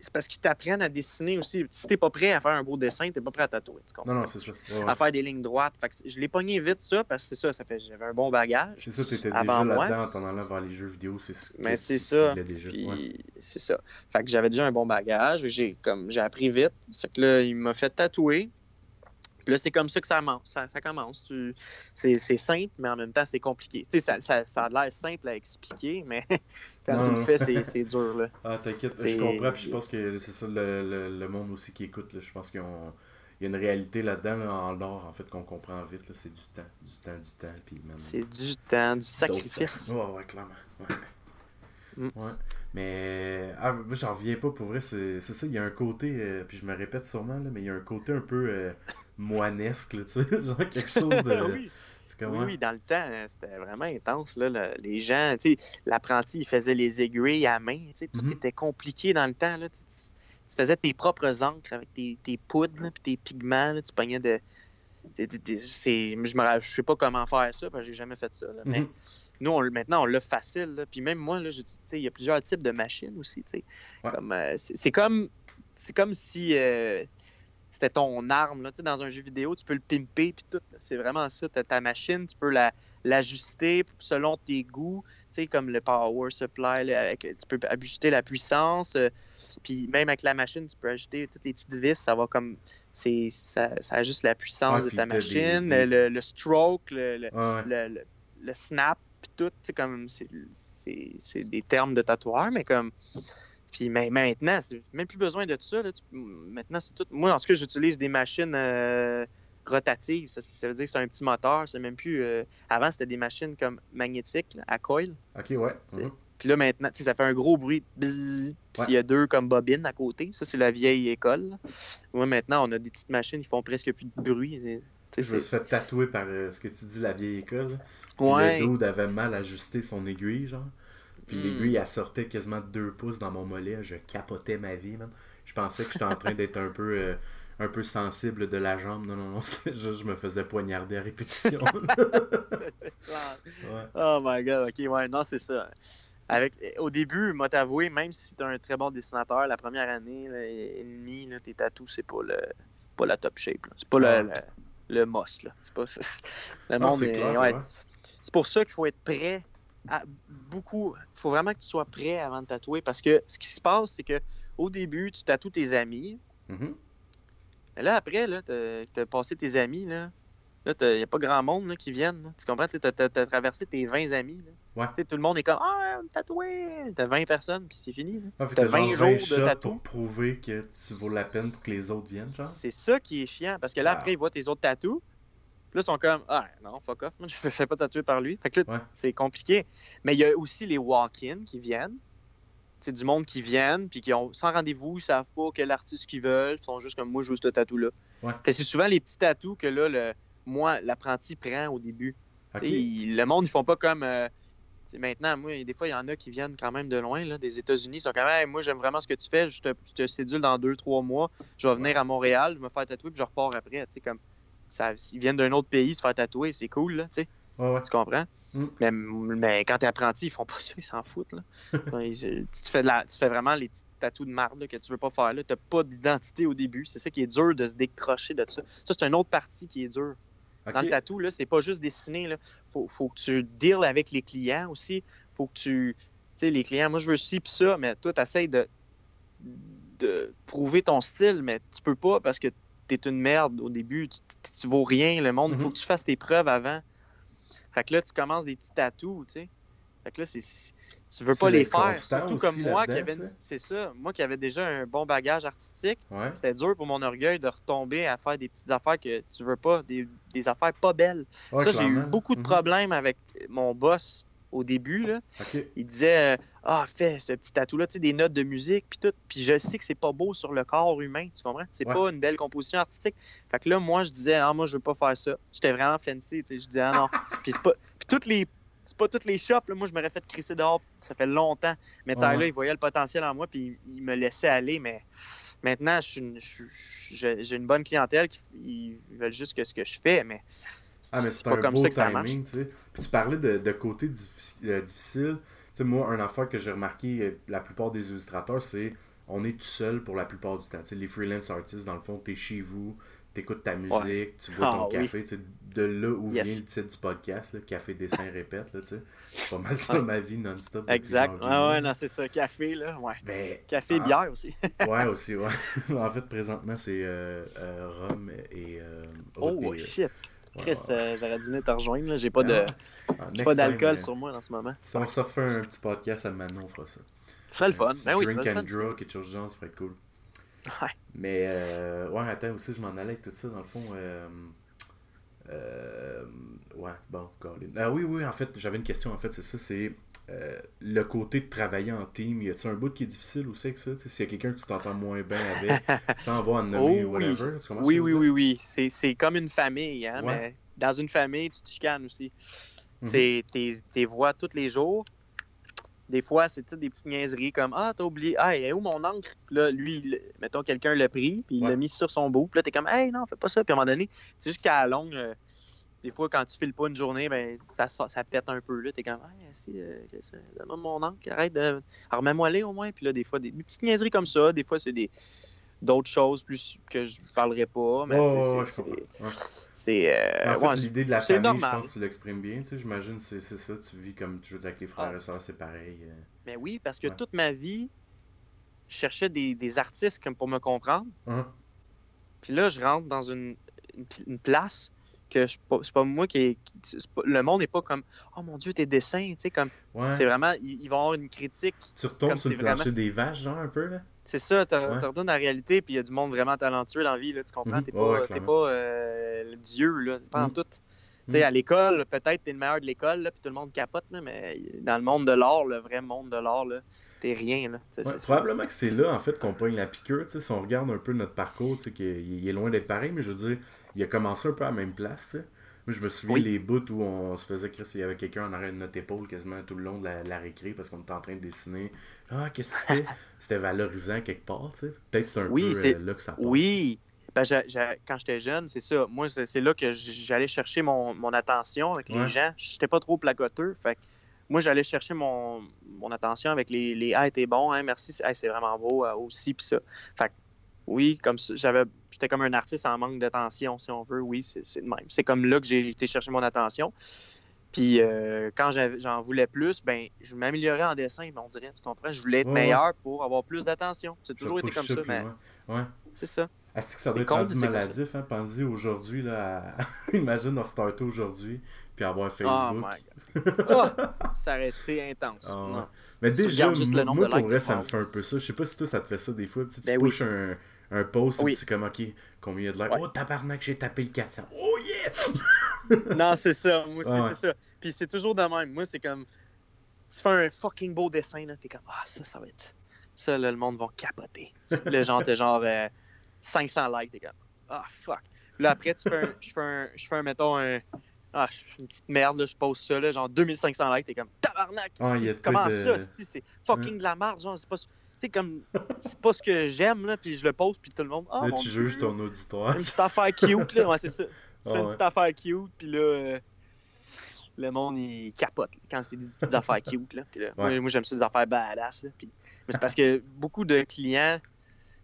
C'est parce qu'ils t'apprennent à dessiner aussi. Si t'es pas prêt à faire un beau dessin, t'es pas prêt à tatouer. Tu comprends? Non, non, c'est ça. Ouais. À faire des lignes droites. Fait que je l'ai pogné vite, ça, parce que c'est ça, ça fait j'avais un bon bagage. C'est ça, t'étais déjà là-dedans en t'en allant vers les jeux vidéo. C'est ce Mais c'est ça. Ouais. c'est ça. Fait que j'avais déjà un bon bagage. J'ai comme j'ai appris vite. Fait que là, il m'a fait tatouer. Puis là, c'est comme ça que ça, commence. ça, ça commence. Tu- C'est simple, mais en même temps, c'est compliqué. Tu sais, ça, ça, ça a l'air simple à expliquer, mais *laughs* quand Non, tu le fais, c'est dur. Là. Ah, t'inquiète, je comprends, puis je pense que c'est ça le, le- le monde aussi qui écoute. là. Je pense qu'il y a une réalité là-dedans, là, en l'art, en fait, qu'on comprend vite. C'est du temps, du temps, du temps. Puis même C'est du temps, du sacrifice. *laughs* Ouais, ouais, clairement. Ouais. Mm. Ouais. Mais ah, moi, j'en reviens pas pour vrai. C'est ça, il y a un côté, euh, puis je me répète sûrement, là, mais il y a un côté un peu euh, moinesque, tu sais. *laughs* Genre quelque chose de. *laughs* oui. Oui, dans le temps, hein, c'était vraiment intense. Là, le- les gens, tu sais, l'apprenti, il faisait les aiguilles à main. tu sais, Tout Mhm. était compliqué dans le temps. Là, tu faisais tes propres encres avec tes, tes poudres puis tes pigments. là, tu pognais de. C'est- je je sais pas comment faire ça parce que j'ai jamais fait ça. là, mais Mhm. nous, on, maintenant, on l'a facile. là. Puis même moi, là, je- il y a plusieurs types de machines aussi. Ouais. Comme, euh, c'est comme, c'est comme si euh, c'était ton arme. Là. Dans un jeu vidéo, tu peux le pimper. Puis tout. C'est vraiment ça. Tu ta machine, tu peux la l'ajuster selon tes goûts, sais, comme le power supply, là, avec- tu peux ajuster la puissance, euh, puis même avec la machine, tu peux ajuster toutes les petites vis, ça va comme, c'est, ça, ça ajuste la puissance Ouais, de ta des- machine, des- Le, le stroke, le, le, Ouais, le, le- snap, puis tout, sais, comme, c'est, c'est, c'est des termes de tatoueur, mais comme, puis mais, maintenant, c'est même plus besoin de ça, là, tu- maintenant, c'est tout, moi, en tout cas, j'utilise des machines euh, rotatives, ça, ça veut dire que c'est un petit moteur, c'est même plus, euh, avant, c'était des machines comme magnétiques, là, à coil, Ok, ouais. Mhm. puis là, maintenant, ça fait un gros bruit. Puis Ouais. il y a deux comme bobines à côté. Ça, c'est la vieille école. Ouais, maintenant, on a des petites machines qui font presque plus de bruit. Je me c'est- suis fait tatouer par euh, ce que tu dis, la vieille école. Ouais. Le dude avait mal ajusté son aiguille, genre. Puis Hmm. l'aiguille, elle sortait quasiment de deux pouces dans mon mollet. Je capotais ma vie, man. Je pensais que j'étais en train d'être un peu, euh, un peu sensible de la jambe. Non, non, non. *laughs* C'était juste, je me faisais poignarder à répétition. *laughs* *laughs* Ouais. oh my god, ok, ouais, non, c'est ça. Avec, au début, moi t'avouer, même si t'es un très bon dessinateur, la première année là, et demie, là, tes tatous, c'est pas le c'est pas la top shape. C'est pas Ah. le, le, le must. Là. C'est pas, le Non, monde c'est ouais, pour ça qu'il faut être prêt à- beaucoup. Il faut vraiment que tu sois prêt avant de tatouer parce que ce qui se passe, c'est que au début, tu tatoues tes amis. Mhm. Mais là, après, là, t'as as passé tes amis, là. Là, il n'y a pas grand monde là, qui viennent. là. Tu comprends? Tu as, traversé tes 20 amis. là. Ouais. Tout le monde est comme Ah, tatoué! T'as 20 personnes, puis c'est fini. Ah, T'as t'as genre 20 20 jours de shots tatou. pour prouver que tu vaux la peine pour que les autres viennent, genre? C'est ça qui est chiant. Parce que là, après, ils voient tes autres tatous. Puis là, ils sont comme Ah, non, fuck off. Moi, je me fais pas tatouer par lui. Fait que là, tu- Ouais. c'est compliqué. Mais il y a aussi les walk-in qui viennent. C'est du monde qui viennent, puis qui ont sans rendez-vous, ils savent pas quel artiste qu'ils veulent. Ils sont juste comme moi, je veux ce. Ouais. Fait que c'est souvent les petits tatous que là, le, moi, l'apprenti prend au début. Le monde, ils font pas comme. euh, maintenant, moi, des fois, il y en a qui viennent quand même de loin, là, des États-Unis. Ils sont comme, Hey, moi, j'aime vraiment ce que tu fais. Je te, je te sédule dans deux, trois mois. Je vais venir à Montréal, je vais me faire tatouer, puis je repars après. Tu sais, comme. Ça, ils viennent d'un autre pays se faire tatouer, c'est cool, là, tu sais. Ouais, ouais. Tu comprends? Mm. Mais, mais quand t'es apprenti, ils font pas *laughs* ça, ils s'en foutent. Là. *laughs* Ils- tu, fais de la, tu fais vraiment les petits tatous de marde là, que tu veux pas faire. Tu n'as pas d'identité au début. C'est ça qui est dur de se décrocher de ça. Ça, c'est une autre partie qui est dure. Dans le tatou, là, c'est pas juste dessiner. Il faut, faut que tu deals avec les clients aussi. faut que tu. Tu sais, les clients, moi, je veux ci pis ça, mais toi, tu essaies de, de prouver ton style, mais tu peux pas parce que tu es une merde au début. Tu, tu vaux rien, le monde. Il faut Mhm. que tu fasses tes preuves avant. Fait que là, tu commences des petits tatous, tu sais. Fait que là, c'est, tu veux pas les le faire. Surtout comme moi qui avait, c'est ça, moi qui avais déjà un bon bagage artistique, Ouais. c'était dur pour mon orgueil de retomber à faire des petites affaires que tu veux pas, des, des affaires pas belles. Ouais, ça, j'ai eu beaucoup de Mhm. problèmes avec mon boss au début. Là. Il disait euh, Ah, fais ce petit tatou-là, tu sais, des notes de musique, puis tout. Puis je sais que c'est pas beau sur le corps humain, tu comprends? C'est Ouais. pas une belle composition artistique. Fait que là, moi, je disais Ah, moi, je veux pas faire ça. J'étais vraiment fancy, tu sais. Je disais Ah non. *laughs* puis c'est pas. Puis toutes les. C'est pas toutes les shops, là. moi je m'aurais fait crisser dehors, ça fait longtemps. Mais Ouais. Tyler, il voyait le potentiel en moi, puis il, me laissait aller. Mais maintenant, une- j'ai j'ai une bonne clientèle, qui ils veulent juste que ce que je fais, mais Ah, mais c'est pas un comme beau ça que ça marche. timing, tu sais. Puis tu parlais de, de côté diffi- euh, difficile. Tu sais, moi, un affaire que j'ai remarqué, euh, la plupart des illustrateurs, c'est on est tout seul pour la plupart du temps. Tu sais, les freelance artists, dans le fond, t'es chez vous, t'écoutes ta musique, tu bois ton Ah, oui. café. Tu sais, de là où Yes. vient le titre du podcast, là, Café, dessin, répète, là, tu sais. C'est pas mal ça ma vie non-stop. Exact. Ah ouais, non, c'est ça. Café, là. Ouais. Ben, Café, ah, bière aussi. *laughs* Ouais, aussi, ouais. *laughs* en fait, présentement, c'est euh, euh, rhum et euh, Oh, shit. Chris, euh, j'aurais dû venir te rejoindre. J'ai pas Ah, de. Ah, pas d'alcool sur moi en ce moment. Si on se refait un petit podcast à Manon, on fera ça. Ce serait le fun. Ben oui, drink serait and draw, quelque chose de genre, ça être cool. Ouais. Mais, euh, ouais, attends, aussi, je m'en allais avec tout ça, dans le fond. Euh, euh, ouais, bon, Colin. Ah oui, oui, en fait, j'avais une question, en fait, c'est ça, c'est euh, le côté de travailler en team. Y a-t-il un bout qui est difficile aussi avec ça? Tu sais, S'il y a quelqu'un que tu t'entends moins bien avec, *laughs* sans avoir à nommer Oh ou oui. whatever, tu Oui, oui, oui, dire? oui. C'est comme une famille, hein, Ouais. mais dans une famille, tu te chicanes aussi. C'est tes, tes voix tous les jours. Des fois, c'est des petites niaiseries comme Ah, t'as oublié, ah, est où mon encre? Puis là, lui, mettons, quelqu'un l'a pris, puis il Ouais. l'a mis sur son bout. Puis là, t'es comme Hey, non, fais pas ça. Puis à un moment donné, c'est juste qu'à la longue, euh, des fois, quand tu files pas une journée, ben, ça, ça pète un peu. Là, t'es comme Hey, esti, euh, donne-moi mon encre, arrête de. Alors, remets-moi les au moins. Puis là, des fois, des, des petites niaiseries comme ça. Des fois, c'est des d'autres choses plus que je parlerai pas. Mais tu ouais, c'est- je. Ouais. C'est. euh, En fait, ouais, l'idée de la famille, je normal. pense que tu l'exprimes bien. Tu sais, j'imagine que c'est c'est ça. Tu vis comme tu joues avec les frères Ah. et sœurs, c'est pareil. euh. Mais oui, parce que Ouais. toute ma vie, je cherchais des, des artistes comme pour me comprendre. Hein? Puis là, je rentre dans une, une, une place que pas- c'est pas moi qui est. pas- le monde n'est pas comme Oh mon Dieu, tes dessins, tu sais, comme. Ouais. C'est vraiment. Ils, ils vont avoir une critique. Tu retombes comme sur le vraiment- des vaches, genre, un peu, là? C'est ça, tu Ouais. retournes la réalité, puis il y a du monde vraiment talentueux dans la vie, là, tu comprends? Mhm. T'es pas, ouais, pas euh, le dieu, là, pas en Mhm. tout. Tu sais, Mhm. à l'école, peut-être t'es le meilleur de l'école, là, puis tout le monde capote, là, mais dans le monde de l'art, le vrai monde de l'art, là, t'es rien. Là. C'est- Ouais, probablement que c'est là, en fait, qu'on pogne la piqûre. tu sais, Si on regarde un peu notre parcours, tu sais, qu'il il est loin d'être pareil, mais je veux dire, il a commencé un peu à la même place. tu sais. Moi, je me souviens Oui. les bouts où on se faisait Chris, il y avait quelqu'un en arrière de notre épaule quasiment tout le long de la, la récré parce qu'on était en train de dessiner. Ah, qu'est-ce que fais *laughs* C'était valorisant quelque part, tu sais. Peut-être que c'est un Oui, peu euh, là que ça part. Oui. Ben, j'a- quand j'étais jeune, c'est ça. Moi, c'est là que j'allais chercher mon, mon attention avec les Ouais. gens. J'étais pas trop placoteux. Fait que moi, j'allais chercher mon, mon attention avec les, les Ah, t'es bon, hein, merci, Hey, c'est vraiment beau euh, aussi, pis ça. Fait que, oui, comme ça, j'avais. J'étais comme un artiste en manque d'attention, si on veut. Oui, c'est de même. C'est comme là que j'ai été chercher mon attention. Puis euh, quand j'en voulais plus, ben je m'améliorais en dessin, mais on dirait, tu comprends? Je voulais être Ouais, ouais. meilleur pour avoir plus d'attention. C'est toujours été comme ça, mais ouais. C'est ça. Est-ce que ça doit être rendu maladif, hein? Pensez aujourd'hui, là, à... *laughs* imagine restarter aujourd'hui, puis avoir Oh Facebook. my god. Ah, *laughs* ça aurait été intense. Ah. Non. Mais déjà, moi, le nombre moi, de pour vrai, ça me fait un peu ça. Je sais pas si toi, ça te fait ça des fois. Tu, Ben oui. pushes un, un post, Oui. c'est comme, OK, combien il y a de likes? Ouais. Oh, tabarnak, j'ai tapé le 400. Oh, yeah! *laughs* Non, c'est ça. Moi aussi, Ah ouais. c'est ça. Puis c'est toujours de même. Moi, c'est comme. Tu fais un fucking beau dessin, là. T'es comme, ah, ça, ça va être. Ça, là, le monde va capoter. le genre, t'es genre euh, 500 likes. T'es comme, ah, fuck. Là, après, tu fais un. Je fais un. Je fais un, mettons, un. Ah, je fais une petite merde, là, je pose ça, là, genre 2500 likes, t'es comme tabarnak! Comment de- ça? C'est fucking de la merde, genre, c'est pas, sais, comme, c'est pas ce que j'aime, là, puis je le pose, puis tout le monde, ah, là, mon tu juges ton auditoire. une petite affaire cute, là. Ouais, c'est ça. Tu Ah fais une petite affaire cute, puis là, euh, le monde, il capote là, quand c'est des petites affaires cute, là. Puis là, moi- Ouais. Moi, j'aime ça, des affaires badass, là. Puis, mais c'est parce que beaucoup de clients, tu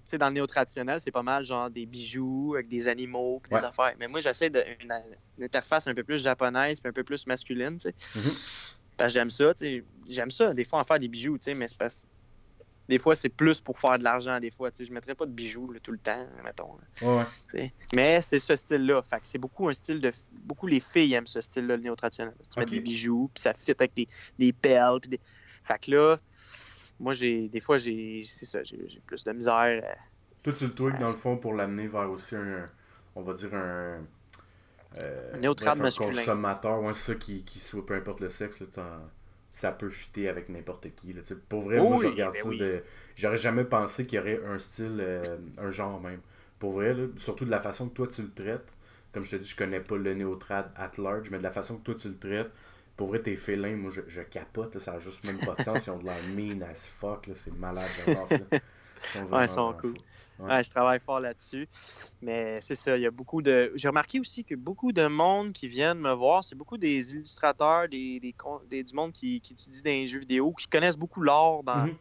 sais, dans le néo-traditionnel, c'est pas mal, genre, des bijoux avec des animaux, des affaires. Mais moi, j'essaie de, une, une interface un peu plus japonaise, puis un peu plus masculine, tu sais. Mhm. Parce que j'aime ça, tu sais. J'aime ça, des fois, en faire des bijoux, tu sais, mais c'est parce des fois, c'est plus pour faire de l'argent, des fois. Je mettrais pas de bijoux là, tout le temps, mettons. là. Ouais. Mais c'est ce style-là. Fait que c'est beaucoup un style de. Beaucoup les filles aiment ce style-là, le néo-traditionnel. Tu mets des bijoux, puis ça fit avec des, des perles. Puis des... Fait que là, moi, j'ai des fois, j'ai. C'est ça, j'ai plus de misère. euh, Toi, tu le tweaks dans le fond pour l'amener vers aussi un, on va dire un. Euh, Un néotrad masculin. Un consommateur, ouais, c'est ça qui, qui soit peu importe le sexe, là, ça peut fitter avec n'importe qui. Là, pour vrai, moi, je regarde ben ça oui. de. J'aurais jamais pensé qu'il y aurait un style, euh, un genre même. Pour vrai, là, surtout de la façon que toi tu le traites. Comme je te dis, je connais pas le néotrad at large, mais de la façon que toi tu le traites, pour vrai, tes félins, moi je, je capote, là, ça a juste même pas de sens. Ils ont de la mean as fuck, c'est malade, j'adore ça. *laughs* Ouais, ils sont cool. Ouais. Ouais, je travaille fort là-dessus. Mais c'est ça, il y a beaucoup de. J'ai remarqué aussi que beaucoup de monde qui viennent me voir, c'est beaucoup des illustrateurs, des, des, du monde qui, qui étudie dans les jeux vidéo, qui connaissent beaucoup l'art dans, Mhm.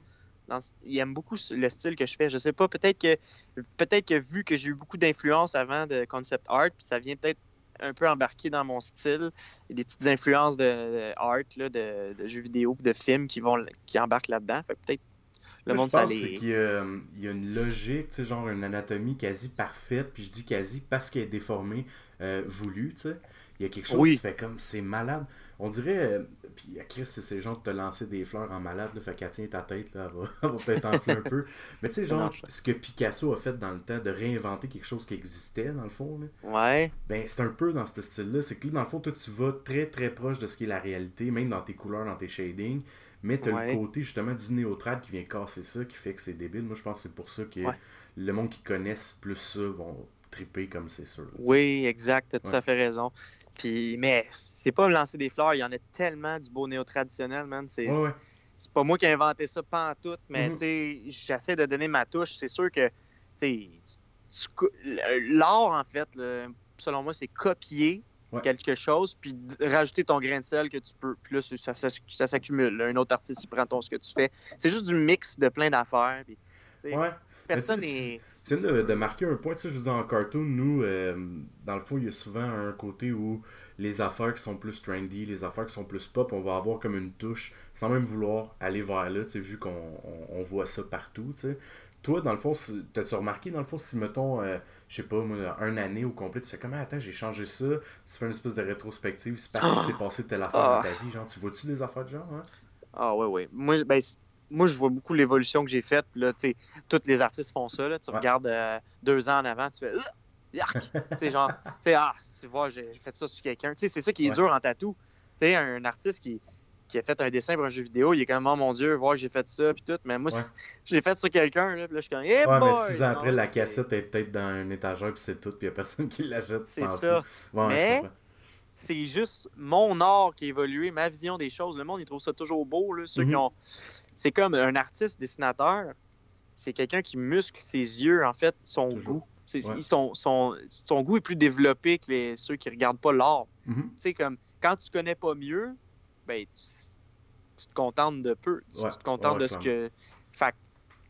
dans- ils aiment beaucoup le style que je fais. Je sais pas, peut-être que peut-être que vu que j'ai eu beaucoup d'influence avant de concept art, puis ça vient peut-être un peu embarqué dans mon style, des petites influences de, de art, là, de, de jeux vidéo, de films qui vont qui embarquent là-dedans. Fait que peut-être le Moi, monde je pense c'est les. qu'il y, a, il y a une logique, tu sais, genre une anatomie quasi parfaite, puis je dis quasi parce qu'elle est déformée, euh, voulue, tu sais. Il y a quelque chose Oui. qui fait comme, c'est malade. On dirait, euh, puis euh, Chris, c'est ces gens de te lancer des fleurs en malade, là, fait qu'elle tient ta tête, là, elle va, *laughs* elle va peut-être enfler un peu. Mais tu sais, *laughs* genre, Non, je- ce que Picasso a fait dans le temps, de réinventer quelque chose qui existait, dans le fond, là, Ouais. ben, c'est un peu dans ce style-là. C'est que là, dans le fond, toi, tu vas très très proche de ce qui est la réalité, même dans tes couleurs, dans tes shadings. Mais t'as Ouais. le côté justement du néotrad qui vient casser ça, qui fait que c'est débile. Moi, je pense que c'est pour ça que Ouais. le monde qui connaissent plus ça vont triper comme c'est sûr. tu. Oui, exact, t'as tout Ouais. à fait raison. Puis, mais c'est pas me lancer des fleurs, il y en a tellement du beau néo-traditionnel, man. C'est pas moi qui ai inventé ça pas tout, mais Mhm. tu sais, j'essaie de donner ma touche. C'est sûr que, tu tu- tu l'art, en fait, là, selon moi, c'est copier Ouais. quelque chose, puis rajouter ton grain de sel que tu peux. Puis là, ça, ça, ça s'accumule. Un autre artiste, il prend ton, ce que tu fais. C'est juste du mix de plein d'affaires. Puis, Ouais. personne n'est. Tu viens de, de marquer un point, tu sais, je veux dire, en cartoon, nous, euh, dans le fond, il y a souvent un côté où les affaires qui sont plus trendy, les affaires qui sont plus pop, on va avoir comme une touche, sans même vouloir aller vers là, tu sais, vu qu'on on, on voit ça partout, tu sais. Toi, dans le fond, t'as-tu remarqué, dans le fond, si, mettons, euh, je sais pas, moi, un année au complet, tu fais comment, attends, j'ai changé ça, tu fais une espèce de rétrospective, c'est parce que c'est passé telle affaire Ah. dans ta vie, genre, tu vois-tu des affaires de genre, hein? Ah ouais, ouais. Moi, ben, moi je vois beaucoup l'évolution que j'ai faite. Puis là, tu sais, tous les artistes font ça. Là. Tu Ouais. regardes euh, deux ans en avant, tu fais Ah! Yark! *laughs* tu sais, genre, tu ah, tu vois, j'ai j'ai fait ça sur quelqu'un. Tu sais, c'est ça qui est Ouais. dur en tatou. Tu sais, un artiste qui, qui a fait un dessin pour un jeu vidéo, il est comme, oh mon Dieu, voir que j'ai fait ça, puis tout. Mais moi, Ouais. *laughs* l'ai fait sur quelqu'un, là, puis là, je suis comme, hey Ouais, boy! mais six ans après, la cassette est peut-être dans une étagère, puis c'est tout, puis y a personne *laughs* qui l'achète, C'est ça. Mais- c'est juste mon art qui a évolué, ma vision des choses. Le monde, il trouve ça toujours beau. Là. Ceux qui Mhm. ont... C'est comme un artiste dessinateur, c'est quelqu'un qui muscle ses yeux, en fait, son Toujours. goût. C'est- Ouais. ils sont- son, son goût est plus développé que les, ceux qui regardent pas l'art. Mhm. Tu sais, comme quand tu connais pas mieux, ben, tu, tu te contentes de peu. Tu, Ouais. tu te contentes Ouais, de ce que. Fait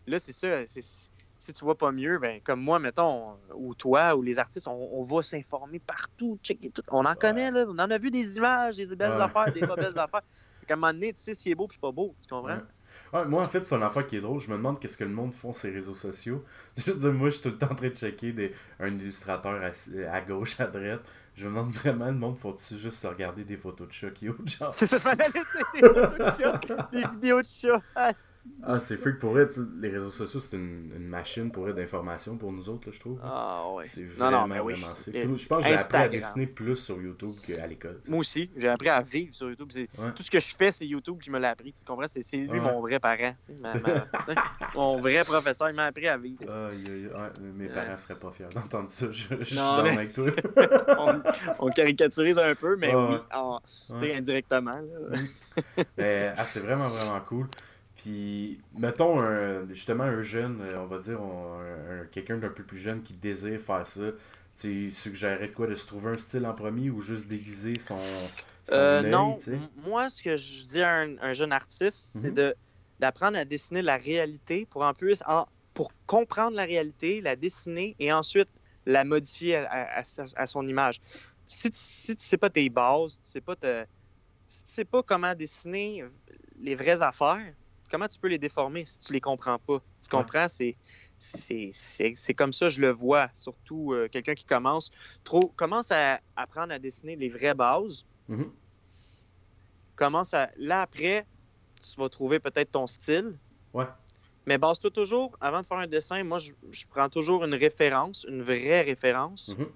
là, c'est ça. Si tu vois pas mieux, ben, comme moi, mettons, ou toi, ou les artistes, on, on va s'informer partout, checker tout. On en connaît, là. On en a vu des images, des belles affaires, des pas belles *laughs* affaires. Fait qu'à un moment donné, tu sais ce qui est beau puis pas beau. Tu comprends? Ouais. Ouais, moi, en fait, c'est une affaire qui est drôle. Je me demande qu'est-ce que le monde font sur les réseaux sociaux. *laughs* Je veux dire, moi, je suis tout le temps en train de checker des, un illustrateur à, à gauche, à droite. Je me demande vraiment, le monde faut-tu juste se regarder des photos de chats qui autre genre. C'est ça, je *laughs* des photos de chat, des vidéos de chat. Ah, c'est- Ah, freak pour sais, Les réseaux sociaux, c'est une, une machine pour vrai d'information pour nous autres, là, je trouve. Ah, ouais. C'est Non, vraiment, non, mais oui. vraiment sick. Je pense que j'ai appris à dessiner plus sur YouTube qu'à l'école. Moi aussi, j'ai appris à vivre sur YouTube. Ouais. Tout ce que je fais, c'est YouTube qui me l'a appris. Tu comprends? C'est lui Ouais. mon vrai parent. ma- ma- mon vrai professeur, il m'a appris à vivre. Ouais, mes Ouais. parents seraient pas fiers d'entendre ça. Je, je suis Non, dans mais- avec toi. *laughs* on, *laughs* on caricaturise un peu, mais oui, en- Ouais. indirectement. Mais, ah, c'est vraiment, vraiment cool. Puis, mettons, un- justement, un jeune, euh, on va dire, quelqu'un d'un peu plus jeune qui désire faire ça, tu suggérerais quoi? De se trouver un style en premier ou juste déguiser son, son Euh, œil, non, moi, ce que je dis à un, un jeune artiste, c'est Mhm. de d'apprendre à dessiner la réalité pour en plus, en- pour comprendre la réalité, la dessiner et ensuite la modifier à, son image. Si tu, si tu sais pas tes bases, tu sais pas te- si tu sais pas comment dessiner les vraies affaires, comment tu peux les déformer si tu les comprends pas? Tu comprends? C'est c'est- c'est- c'est c'est comme ça je le vois, surtout euh, quelqu'un qui commence trop commence à apprendre à dessiner les vraies bases Mhm. commence à. Là, après, tu vas trouver peut-être ton style. Ouais. Mais base-toi toujours, avant de faire un dessin, moi, je, je prends toujours une référence, une vraie référence. Mhm.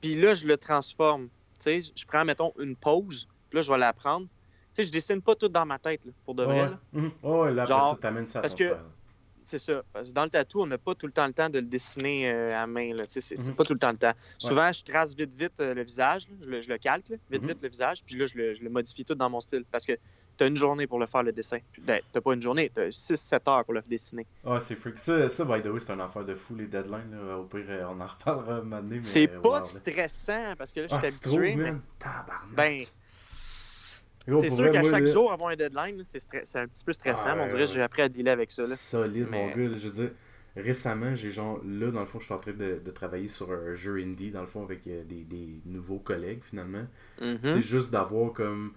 Puis là, je le transforme. Tu sais, je prends, mettons, une pause. Puis là, je vais la prendre. Tu sais, je dessine pas tout dans ma tête, là, pour de vrai. Ouais, là. Mhm. Là, après Genre, ça, t'amènes ça à parce ton que-. C'est ça. Parce que dans le tatou, on n'a pas tout le temps le temps de le dessiner euh, à main. Tu sais, C'est Mhm. pas tout le temps le temps. Souvent, je trace vite, vite euh, le visage. là. Je, le, je le calque, là, vite, vite le visage. Puis là, je le, je le modifie tout dans mon style. Parce que tu as une journée pour le faire, le dessin. Ben, t'as pas une journée, tu as 6-7 heures pour le dessiner. Ouais, c'est freak. Ça, ça, by the way, c'est un affaire de fou, les deadlines. Là. Au pire, euh, on en *laughs* reparlera un moment donné. mais, C'est euh, pas là. stressant parce que là, je Ah, suis trouves, habitué. mais man? Tabarnak. ben, c'est sûr qu'à chaque là, jour, avoir un deadline, c'est stre- c'est un petit peu stressant. Ah, mais on ouais, dirait que ouais. j'ai appris à dealer avec ça. Là. Solide, mon gars. Je veux dire, récemment, j'ai genre. Là, dans le fond, je suis en train de, de travailler sur un jeu indie, dans le fond, avec euh, des, des nouveaux collègues, finalement. Mhm. C'est juste d'avoir comme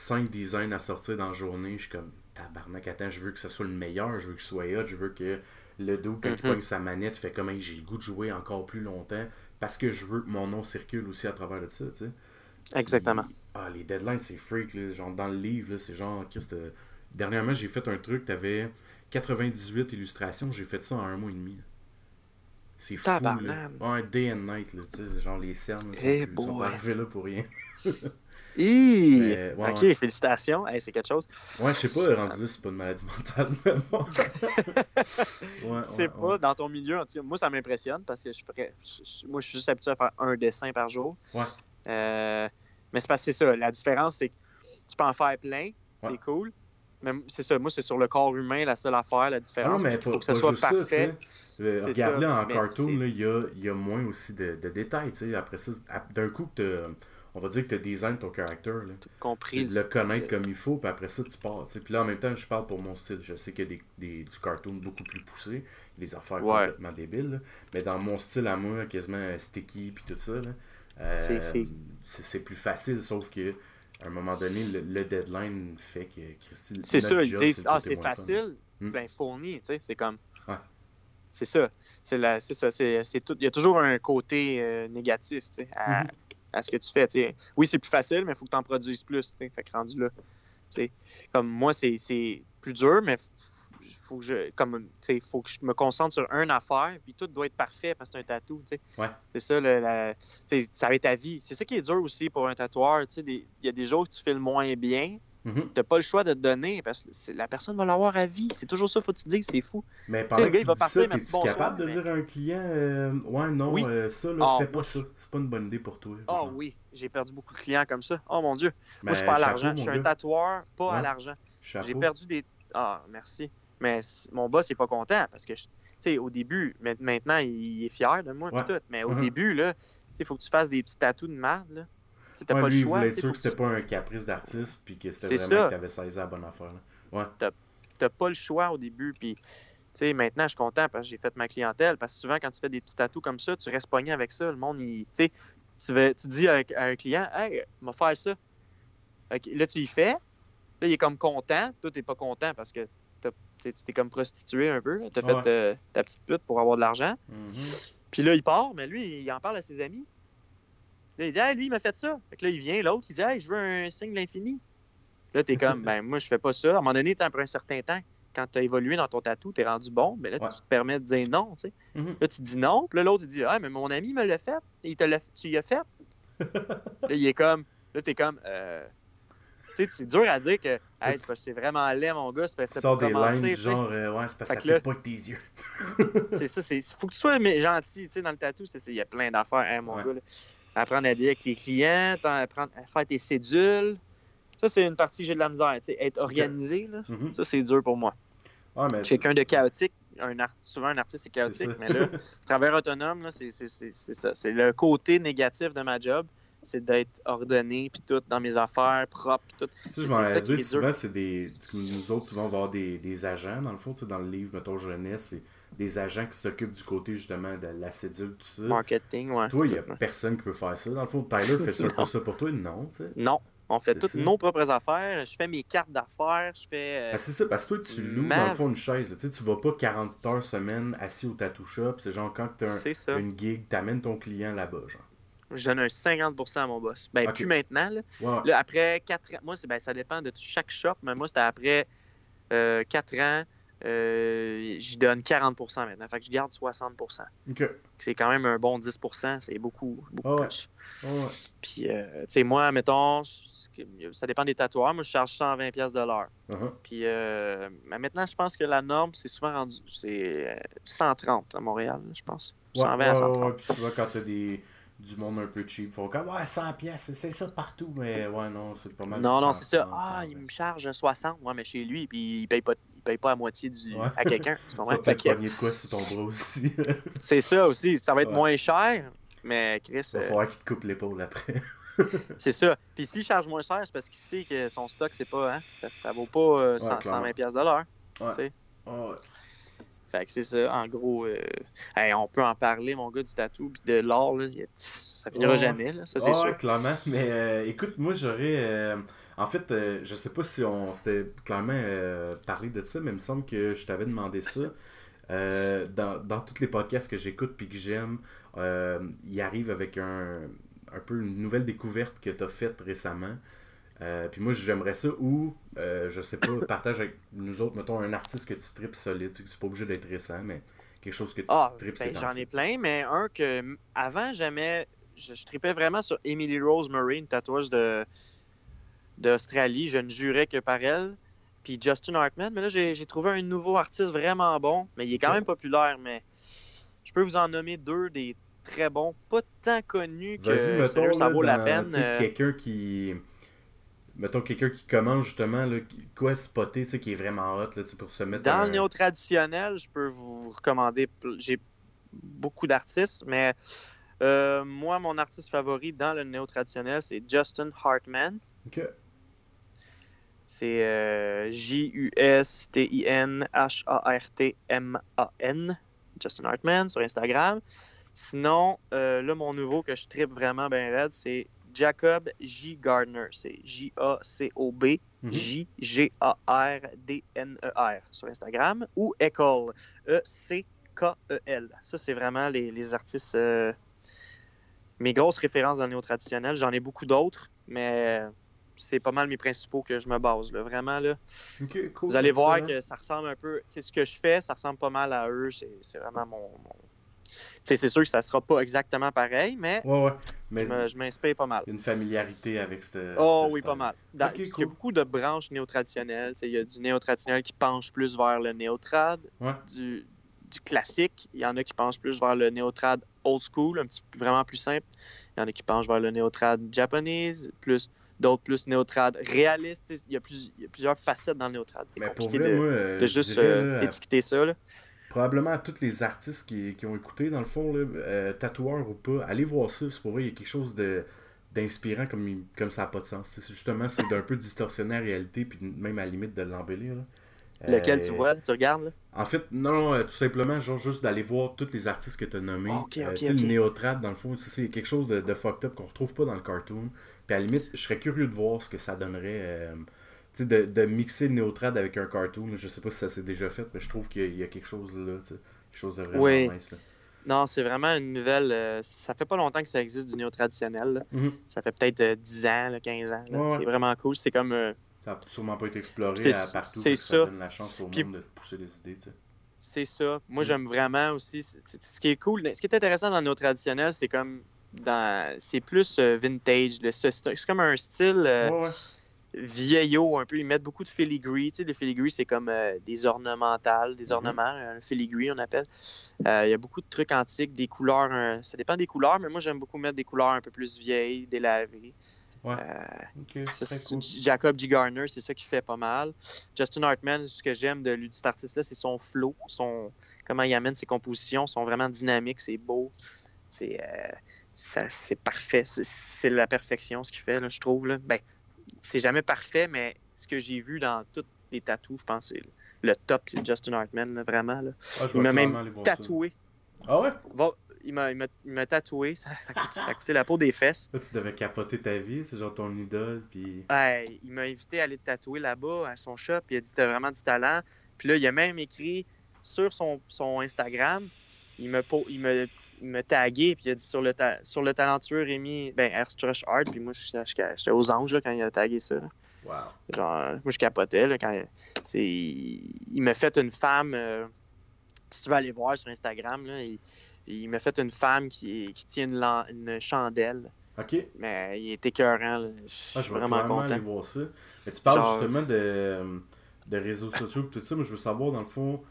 5 designs à sortir dans la journée. Je suis comme, tabarnak, attends, je veux que ce soit le meilleur, je veux qu'il soit hot, je veux que le dos, quand il Mhm. pogne sa manette, fait comme, Hey, j'ai le goût de jouer encore plus longtemps parce que je veux que mon nom circule aussi à travers de ça, tu sais. Exactement. Puis, ah, les deadlines, c'est freak, là. Genre, dans le livre, là, c'est genre, Christ, euh, dernièrement, j'ai fait un truc, t'avais 98 illustrations, j'ai fait ça en un mois et demi. C'est fou, là. Ouais, day and night, là, tu sais, genre, les cernes, là, sont, Eh sont arrivés là pour rien. *laughs* Hi! Mais, ouais, ok, ouais. félicitations. Hey, c'est quelque chose. Ouais, je sais pas, rendu là, c'est pas une maladie mentale, mais bon. *laughs* ouais, Je sais pas, ouais. dans ton milieu, en tout cas, moi, ça m'impressionne parce que je ferais. je- je- moi, je suis juste habitué à faire un dessin par jour. Ouais. Euh, mais c'est parce que c'est ça. La différence, c'est que tu peux en faire plein, Ouais. c'est cool. Mais c'est ça, moi, c'est sur le corps humain la seule affaire, la Ah non, différence. mais il pas, faut que ça soit parfait. tu. Euh, C'est Regarde ça, là en mais cartoon, il y a, y a moins aussi de, de détails, tu sais. Après ça, d'un coup, que t'as- on va dire que tu design ton character, là. compris. De le connaître comme il faut, puis après ça, tu pars. Puis là, en même temps, je parle pour mon style. Je sais qu'il y a des, des- du cartoon beaucoup plus poussé, des affaires Ouais. complètement débiles. là. Mais dans mon style à moi, quasiment sticky, puis tout ça, là, euh, C'est- plus facile, sauf que à un moment donné, le, le deadline fait que Christy. C'est ça, ils disent Ah, c'est facile, Hmm. ben fourni, tu sais, c'est comme. Ouais. C'est ça. C'est la- c'est ça. C'est tout. Il y a toujours un côté euh, négatif, tu sais, à, Mhm. À ce que tu fais. Oui, c'est plus facile, mais il faut que tu en produises plus. tu sais. Fait que rendu là. Comme moi, c'est plus dur, mais faut que je. Comme, faut que je me concentre sur une affaire, puis tout doit être parfait parce que c'est un tatou. Ouais. C'est ça, le- la- ça va être ta vie. C'est ça qui est dur aussi pour un tatoueur. Il y a des jours où tu fais le moins bien, Mhm. t'as pas le choix de te donner parce que c'est- la personne va l'avoir à vie. C'est toujours ça, faut que tu te dises, c'est fou. Mais sais, pendant le gars, tu il va partir, ça, merci, t'es-tu bonsoir, capable de mais- dire à un client euh, Ouais, non, Oui. euh, ça, là, Ah, fais moi, pas ça. C'est pas une bonne idée pour toi. Ah genre. oui, j'ai perdu beaucoup de clients comme ça. Oh mon Dieu. Moi, je suis pas à l'argent. Je suis un tatoueur, pas à l'argent. Chapeau. J'ai perdu des. Ah, merci. Mais mon boss est pas content parce que, je- tu sais, au début, ma- maintenant, il est fier de moi, Ouais. tout. Mais au Mhm. début, là, tu sais, il faut que tu fasses des petits tatous de merde, là. T'as Ouais, pas lui, le il choix. voulait tu être sûr que c'était pas un caprice d'artiste, puis que c'était vraiment ça. que t'avais saisi la bonne affaire. là. Ouais. T'as pas le choix au début, puis. Tu sais, maintenant, je suis content parce que j'ai fait ma clientèle. Parce que souvent, quand tu fais des petits tatous comme ça, tu restes pogné avec ça. Le monde, il, tu sais, tu, veux- tu dis à, un- à un client, hey, m'a faire ça. Là, tu y fais. Là, il est comme content. Toi, t'es pas content parce que t'as- tu t'es comme prostitué un peu. Tu as Ouais. fait euh, ta petite pute pour avoir de l'argent. Mhm. Puis là, il part, mais lui, il en parle à ses amis. Là, il dit, hey, lui, il m'a fait ça. Fait que là, il vient, l'autre, il dit, hey, je veux un signe de l'infini. Là, t'es *laughs* comme, ben, moi, je fais pas ça. À un moment donné, après un certain temps, quand t'as évolué dans ton tatou, t'es rendu bon, mais là, Ouais. tu te permets de dire non, tu sais. Mhm. Là, tu dis non, puis là, l'autre, il dit, ah, mais mon ami me l'a fait. Il te l'a, tu y as fait. *laughs* là, il est comme, là, t'es comme, euh, tu sais, c'est dur à dire que, hey, c'est que vraiment laid, mon gars, c'est parce Tu que des lines genre, euh, ouais, c'est parce que ça que fait pas avec tes yeux. *laughs* C'est ça, c'est faut que tu sois gentil, tu sais, dans le tatou, il y a plein d'affaires, hein, mon Ouais. gars. là. Apprendre à dire avec les clients, apprendre à faire tes cédules. Ça, c'est une partie que j'ai de la misère, être organisé, là. Mhm. Ça, c'est dur pour moi. Quelqu'un de chaotique. Un art- Souvent, un artiste est C'est chaotique, mais là, *laughs* travailleur autonome, c'est ça. C'est le côté négatif de ma job, c'est d'être ordonné, puis tout, dans mes affaires, propre, tout. Tu sais, je C'est m'en souvent, c'est des. Nous autres, souvent, on va avoir des, des agents, dans le fond, tu sais, dans le livre, mettons, jeunesse, des agents qui s'occupent du côté, justement, de la cédule, tout ça. Marketing, ouais. Toi, il n'y a personne qui peut faire ça. Dans le fond, Tyler, un *laughs* peu Non. ça pour toi? Non, tu sais? Non, on fait toutes ça. nos propres affaires. Je fais mes cartes d'affaires, je fais... euh, Ah, c'est ça, parce que toi, tu loues, Ma- dans le fond, une chaise. Tu sais, tu vas pas 40 heures semaine assis au tattoo shop. C'est genre, quand tu as ça. une gig, t'amènes ton client là-bas, genre. Je donne un 50% à mon boss. Ben, plus maintenant. Là. Là, après 4 ans, moi, ben, ça dépend de chaque shop, mais moi, c'était après 4 ans, euh, j'y donne 40% maintenant. Fait que je garde 60%. Ok. C'est quand même un bon 10%, c'est beaucoup, beaucoup Ah ouais. plus. Ouais, ouais. Puis, euh, tu sais, moi, mettons, ça dépend des tatoueurs. Moi, je charge 120$ piastres de l'heure. Uh-huh. Puis, euh, mais maintenant, je pense que la norme, c'est souvent rendu, c'est euh, 130 à Montréal, je pense. Ouais, 120 ouais, à ouais, 130. ouais. Puis souvent, quand t'as des, du monde un peu cheap, faut comme, ouais, 100 pièces, c'est ça partout. Mais ouais, non, c'est pas mal. Non, non, 100, c'est ça. 100, Ah, 100. il me charge 60, ouais, mais chez lui, puis il paye pas, il paye pas à moitié du, Ouais. à quelqu'un. Tu *laughs* comprends? pogner de quoi sur ton bras aussi. *laughs* C'est ça aussi. Ça va être Ouais. moins cher, mais Chris, Il va euh, falloir qu'il te coupe l'épaule après. *laughs* c'est ça. Puis s'il charge moins cher, c'est parce qu'il sait que son stock, c'est pas, hein, ça, ça vaut pas euh, 100 clairement. 120 pièces de l'heure. Ouais. Fait que c'est ça, en gros. euh, hey, on peut en parler, mon gars, du tatou puis de l'art, là. Ça finira jamais, là. Ça, c'est Ah sûr. clairement. Mais euh, écoute, moi j'aurais. euh, en fait, euh, je sais pas si on s'était clairement euh, parlé de ça, mais il me semble que je t'avais demandé ça. Dans, dans tous les podcasts que j'écoute puis que j'aime, euh, il arrive avec un, un peu une nouvelle découverte que tu as faite récemment. Euh, puis moi j'aimerais ça ou euh, je sais pas, partage avec nous autres, mettons un artiste que tu tripes solide, c'est pas obligé d'être récent, mais quelque chose que tu Ah, tripes ben, j'en ai plein, mais un que avant, j'aimais. Je, je tripais vraiment sur Emily Rose Murray, une tatoueuse de d'Australie. Je ne jurais que par elle. Puis Justin Hartman. Mais là, j'ai trouvé un nouveau artiste vraiment bon. Mais il est quand même populaire. Mais je peux vous en nommer deux des très bons. Pas tant connus que mettons, ça là, vaut la peine. tu sais, euh, quelqu'un qui. Mettons quelqu'un qui commence justement, là, quoi spotter, tu sais, qui est vraiment hot, là, pour se mettre. Dans un- le néo-traditionnel, je peux vous recommander. J'ai beaucoup d'artistes, mais euh, moi, mon artiste favori dans le néo-traditionnel, c'est Justin Hartman. Ok. C'est euh, J-U-S-T-I-N-H-A-R-T-M-A-N. Justin Hartman sur Instagram. Sinon, euh, là, mon nouveau que je tripe vraiment bien raide, c'est Jacob J. Gardner. C'est J-A-C-O-B. Mhm. J-G-A-R-D-N-E-R sur Instagram. Ou Ecole. E-C-K-E-L. Ça, c'est vraiment les, les artistes. euh, mes grosses références dans le néo-traditionnel. J'en ai beaucoup d'autres, mais c'est pas mal mes principaux que je me base. Là. Vraiment, là. Cool. Vous allez voir excellent. que ça ressemble un peu. Sais, ce que je fais, ça ressemble pas mal à eux. C'est c'est vraiment mon. C'est sûr que ça sera pas exactement pareil, mais Ouais, ouais. Mais je m'inspire pas mal. il une familiarité avec cette. Oh cette oui, pas mal. Dans- qu'il y a beaucoup de branches néo-traditionnelles. Il y a du néo-traditionnel qui penche plus vers le néo-trad, Ouais. du, du classique. Il y en a qui penchent plus vers le néo-trad old school, un petit peu vraiment plus simple. Il y en a qui penchent vers le néo-trad japonese, plus d'autres plus néo-trad réaliste. Il y, a plus, il y a plusieurs facettes dans le néo-trad. C'est compliqué vrai, de, de juste dirais, euh, étiqueter ça. là. Probablement à tous les artistes qui, qui ont écouté, dans le fond, là, euh, tatoueurs ou pas, allez voir ça. C'est pour vrai, il y a quelque chose de d'inspirant comme, comme ça n'a pas de sens. C'est justement, c'est d'un peu distorsionner la réalité, puis même à la limite de l'embellir. Lequel Euh, tu vois, tu regardes là? En fait, non, non, euh, tout simplement, genre juste d'aller voir tous les artistes que tu as nommés. Ok, Euh, ok, tu sais, ok. le néotrad, dans le fond, c'est quelque chose de, de fucked up qu'on retrouve pas dans le cartoon. Puis à la limite, je serais curieux de voir ce que ça donnerait. De, de mixer le néotrad avec un cartoon. Je sais pas si ça s'est déjà fait, mais je trouve qu'il y y a quelque chose là. Quelque chose de vraiment Oui. nice. Là. Non, c'est vraiment une nouvelle. euh, ça fait pas longtemps que ça existe du néo-traditionnel. là. Mhm. Ça fait peut-être euh, 10 ans, là, 15 ans. Ouais. C'est vraiment cool. C'est comme. euh, Ça a sûrement pas été exploré à partout. c'est que ça. donne la chance au Puis- monde de pousser des idées, c'est ça. Moi, Mm. j'aime vraiment aussi. Ce qui est cool, ce qui est intéressant dans le néo-traditionnel, c'est comme. dans C'est plus euh, vintage. C'est c'est comme un style. euh, Ouais, ouais. Vieillot un peu. Ils mettent beaucoup de filigree. Tu sais, le filigree, c'est comme euh, des ornementales, des Mhm. ornements, un filigree, on appelle. Euh, Il y a beaucoup de trucs antiques, des couleurs. euh, ça dépend des couleurs, mais moi, j'aime beaucoup mettre des couleurs un peu plus vieilles, délavées. Ouais. Euh, ça, cool. Jacob G. Garner, c'est ça qui fait pas mal. Justin Hartman, ce que j'aime de cet artiste-là, c'est son flow, son comment il amène ses compositions, sont vraiment dynamiques, c'est beau, c'est euh, parfait, c'est- c'est la perfection ce qu'il fait, là, je trouve. Là. Ben, c'est jamais parfait, mais ce que j'ai vu dans toutes les tatous, je pense, c'est le top, c'est Justin Hartman, là, vraiment. Là. Ah, il m'a même ça. Tatoué. Ah ouais? Va- il m'a- il m'a il m'a tatoué, *laughs* ça a, coûté, ça a coûté la peau des fesses. Là, tu devais capoter ta vie, c'est genre ton idole, puis. Il m'a invité à aller te tatouer là-bas à son shop. Il a dit T'as vraiment du talent. Puis là, il a même écrit sur son, son Instagram. Il me, il me, me tagué. Puis il a dit sur le, ta- sur le talentueux Rémi, ben, Airstrush Art. Puis moi, j'étais aux anges là, quand il a tagué ça. là. Wow. Genre, moi, je capotais. Là, quand, il il m'a fait une femme. euh, si tu veux aller voir sur Instagram, là, il, il m'a fait une femme qui, qui tient une, une chandelle. Ok. Mais il est écœurant. là. Je Ah, suis je vais vraiment content. aller voir ça. Mais tu parles Genre- justement de, de réseaux sociaux et tout ça. Moi, je veux savoir, dans le fond,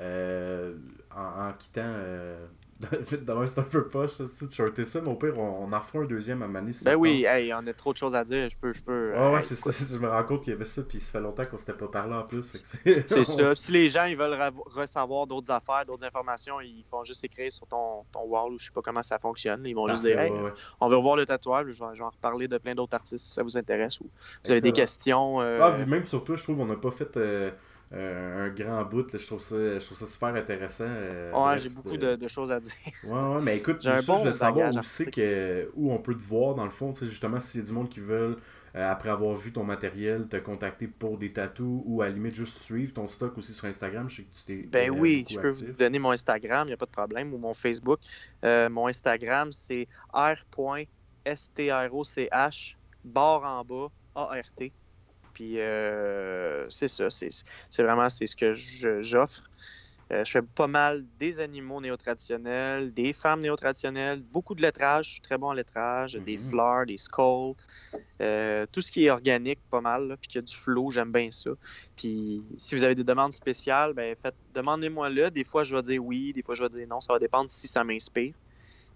euh, en, en quittant. Euh, D'ailleurs, c'est un peu poche, ça, tu shorter ça, mais au pire, on, on en refera un deuxième à Manis. si Ben oui, hey, on a trop de choses à dire. Je peux. Je peux Ouais, ouais, hey, c'est ça. Je me rends compte qu'il y avait ça, puis ça fait longtemps qu'on s'était pas parlé en plus. c'est *laughs* on *laughs* ça. Si les gens ils veulent recevoir d'autres affaires, d'autres informations, ils font juste écrire sur ton, ton wall ou je sais pas comment ça fonctionne. Ils vont juste dire Hey, ouais, ouais. on veut revoir le tatouage, je vais, je vais en reparler de plein d'autres artistes si ça vous intéresse ou vous avez des questions. euh, Ah, puis même sur toi, je trouve qu'on n'a pas fait euh, un grand bout. là. Je, trouve ça, je trouve ça super intéressant. euh, ouais, j'ai beaucoup euh, de, de choses à dire. Ouais, ouais, mais écoute, *laughs* J'ai un bon veux savoir aussi que, où on peut te voir, dans le fond, tu sais, justement, s'il y a du monde qui veulent, euh, après avoir vu ton matériel, te contacter pour des tatous ou à la limite juste suivre ton stock aussi sur Instagram. Je sais que tu t'es Ben euh, oui, je peux actif. vous donner mon Instagram, il n'y a pas de problème, ou mon Facebook. Euh, mon Instagram, c'est r.stroch, barre en bas, A-R-T. Puis euh, c'est ça, c'est vraiment c'est ce que j'offre. Euh, je fais pas mal des animaux néo-traditionnels, des femmes néo-traditionnelles, beaucoup de lettrage, je suis très bon en lettrage, des Mhm. fleurs, des skulls, euh, tout ce qui est organique, pas mal, là, puis qu'il y a du flow, j'aime bien ça. Puis si vous avez des demandes spéciales, ben faites, demandez-moi là. Des fois, je vais dire oui, des fois, je vais dire non. Ça va dépendre si ça m'inspire.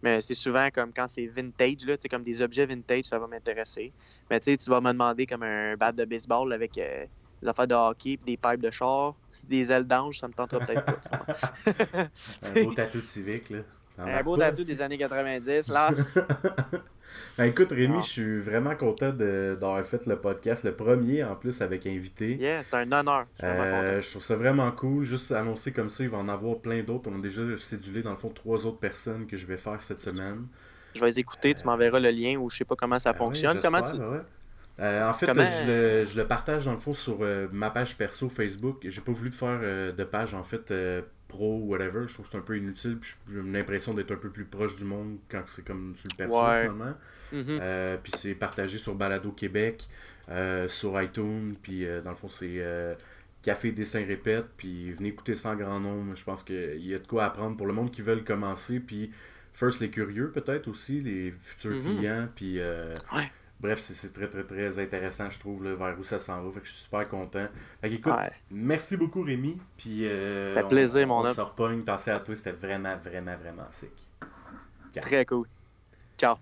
Mais c'est souvent comme quand c'est vintage, là, tu sais, comme des objets vintage, ça va m'intéresser. Mais tu sais, tu vas me demander comme un bat de baseball avec euh, des affaires de hockey, puis des pipes de char, des ailes d'ange, ça me tentera peut-être pas. *laughs* Un beau tatou de civique, là. Un beau tatou des années 90, là. *laughs* Ben, écoute, Rémi, Non. je suis vraiment content d'avoir fait le podcast, le premier en plus avec invité. Yeah, c'est un honneur. Je Euh, je trouve ça vraiment cool. Juste annoncer comme ça, il va en avoir plein d'autres. On a déjà cédulé, dans le fond, trois autres personnes que je vais faire cette semaine. Je vais les écouter, tu m'enverras le lien ou je sais pas comment ça Ah ouais, fonctionne. comment tu... ouais. Euh, en fait, Comment- je, le, je le partage dans le fond sur euh, ma page perso Facebook. J'ai pas voulu de faire euh, de page en fait euh, pro ou whatever. Je trouve que c'est un peu inutile. Puis j'ai l'impression d'être un peu plus proche du monde quand c'est comme sur le perso Ouais. finalement. Mhm. Euh, puis c'est partagé sur Balado Québec, euh, sur iTunes, puis euh, dans le fond c'est Café Dessin Répète, puis venez écouter ça en grand nombre. Je pense qu'il y a de quoi apprendre pour le monde qui veulent commencer, puis first les curieux peut-être aussi, les futurs Mhm. clients, puis Ouais. Bref c'est très très très intéressant je trouve là, vers où ça s'en va, fait que je suis super content. Fait que, écoute, Ouais. merci beaucoup Rémi, puis euh, Ça fait plaisir, on, mon on homme. se repogne, t'en sais à toi, c'était vraiment vraiment vraiment sick. Très cool. Ciao.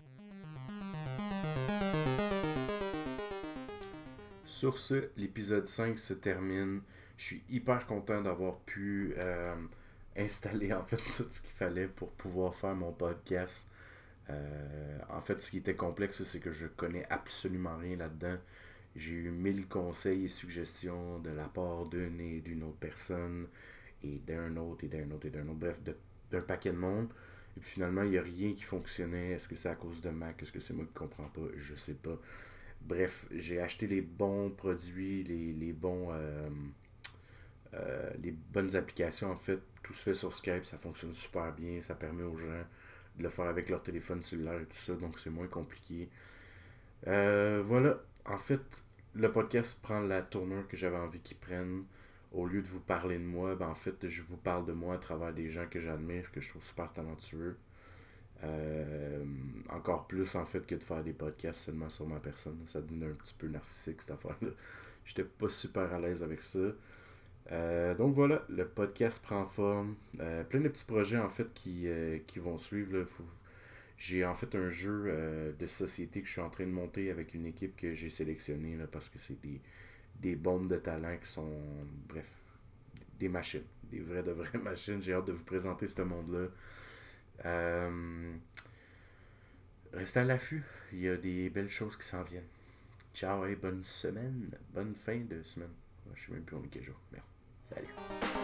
Sur ce, l'épisode 5 se termine. Je suis hyper content d'avoir pu euh, installer en fait *laughs* tout ce qu'il fallait pour pouvoir faire mon podcast. Euh, en fait, ce qui était complexe, c'est que je connais absolument rien là-dedans. J'ai eu mille conseils et suggestions de la part d'une et d'une autre personne, et d'un autre, et d'un autre, et d'un autre, bref, d'un paquet de monde. Et puis finalement, il n'y a rien qui fonctionnait. Est-ce que c'est à cause de Mac? Est-ce que c'est moi qui comprends pas? Je sais pas. Bref, j'ai acheté les bons produits, les, bons. Euh, euh, les bonnes applications, en fait, tout se fait sur Skype, ça fonctionne super bien, ça permet aux gens de le faire avec leur téléphone cellulaire et tout ça, donc c'est moins compliqué. Euh, voilà, en fait, le podcast prend la tournure que j'avais envie qu'il prenne. Au lieu de vous parler de moi, ben en fait, je vous parle de moi à travers des gens que j'admire, que je trouve super talentueux. Euh, encore plus en fait que de faire des podcasts seulement sur ma personne. Ça devient un petit peu narcissique cette affaire-là. J'étais pas super à l'aise avec ça. Euh, donc voilà, le podcast prend forme. Euh, plein de petits projets en fait qui, qui vont suivre. J'ai en fait un jeu de société que je suis en train de monter avec une équipe que j'ai sélectionnée parce que c'est des, des bombes de talent qui sont, bref, des machines. Des vraies de vraies *laughs* machines. J'ai hâte de vous présenter ce monde-là. Euh, restez à l'affût. Il y a des belles choses qui s'en viennent. Ciao et bonne semaine. Bonne fin de semaine. Je sais même plus on est. Merde. Salut.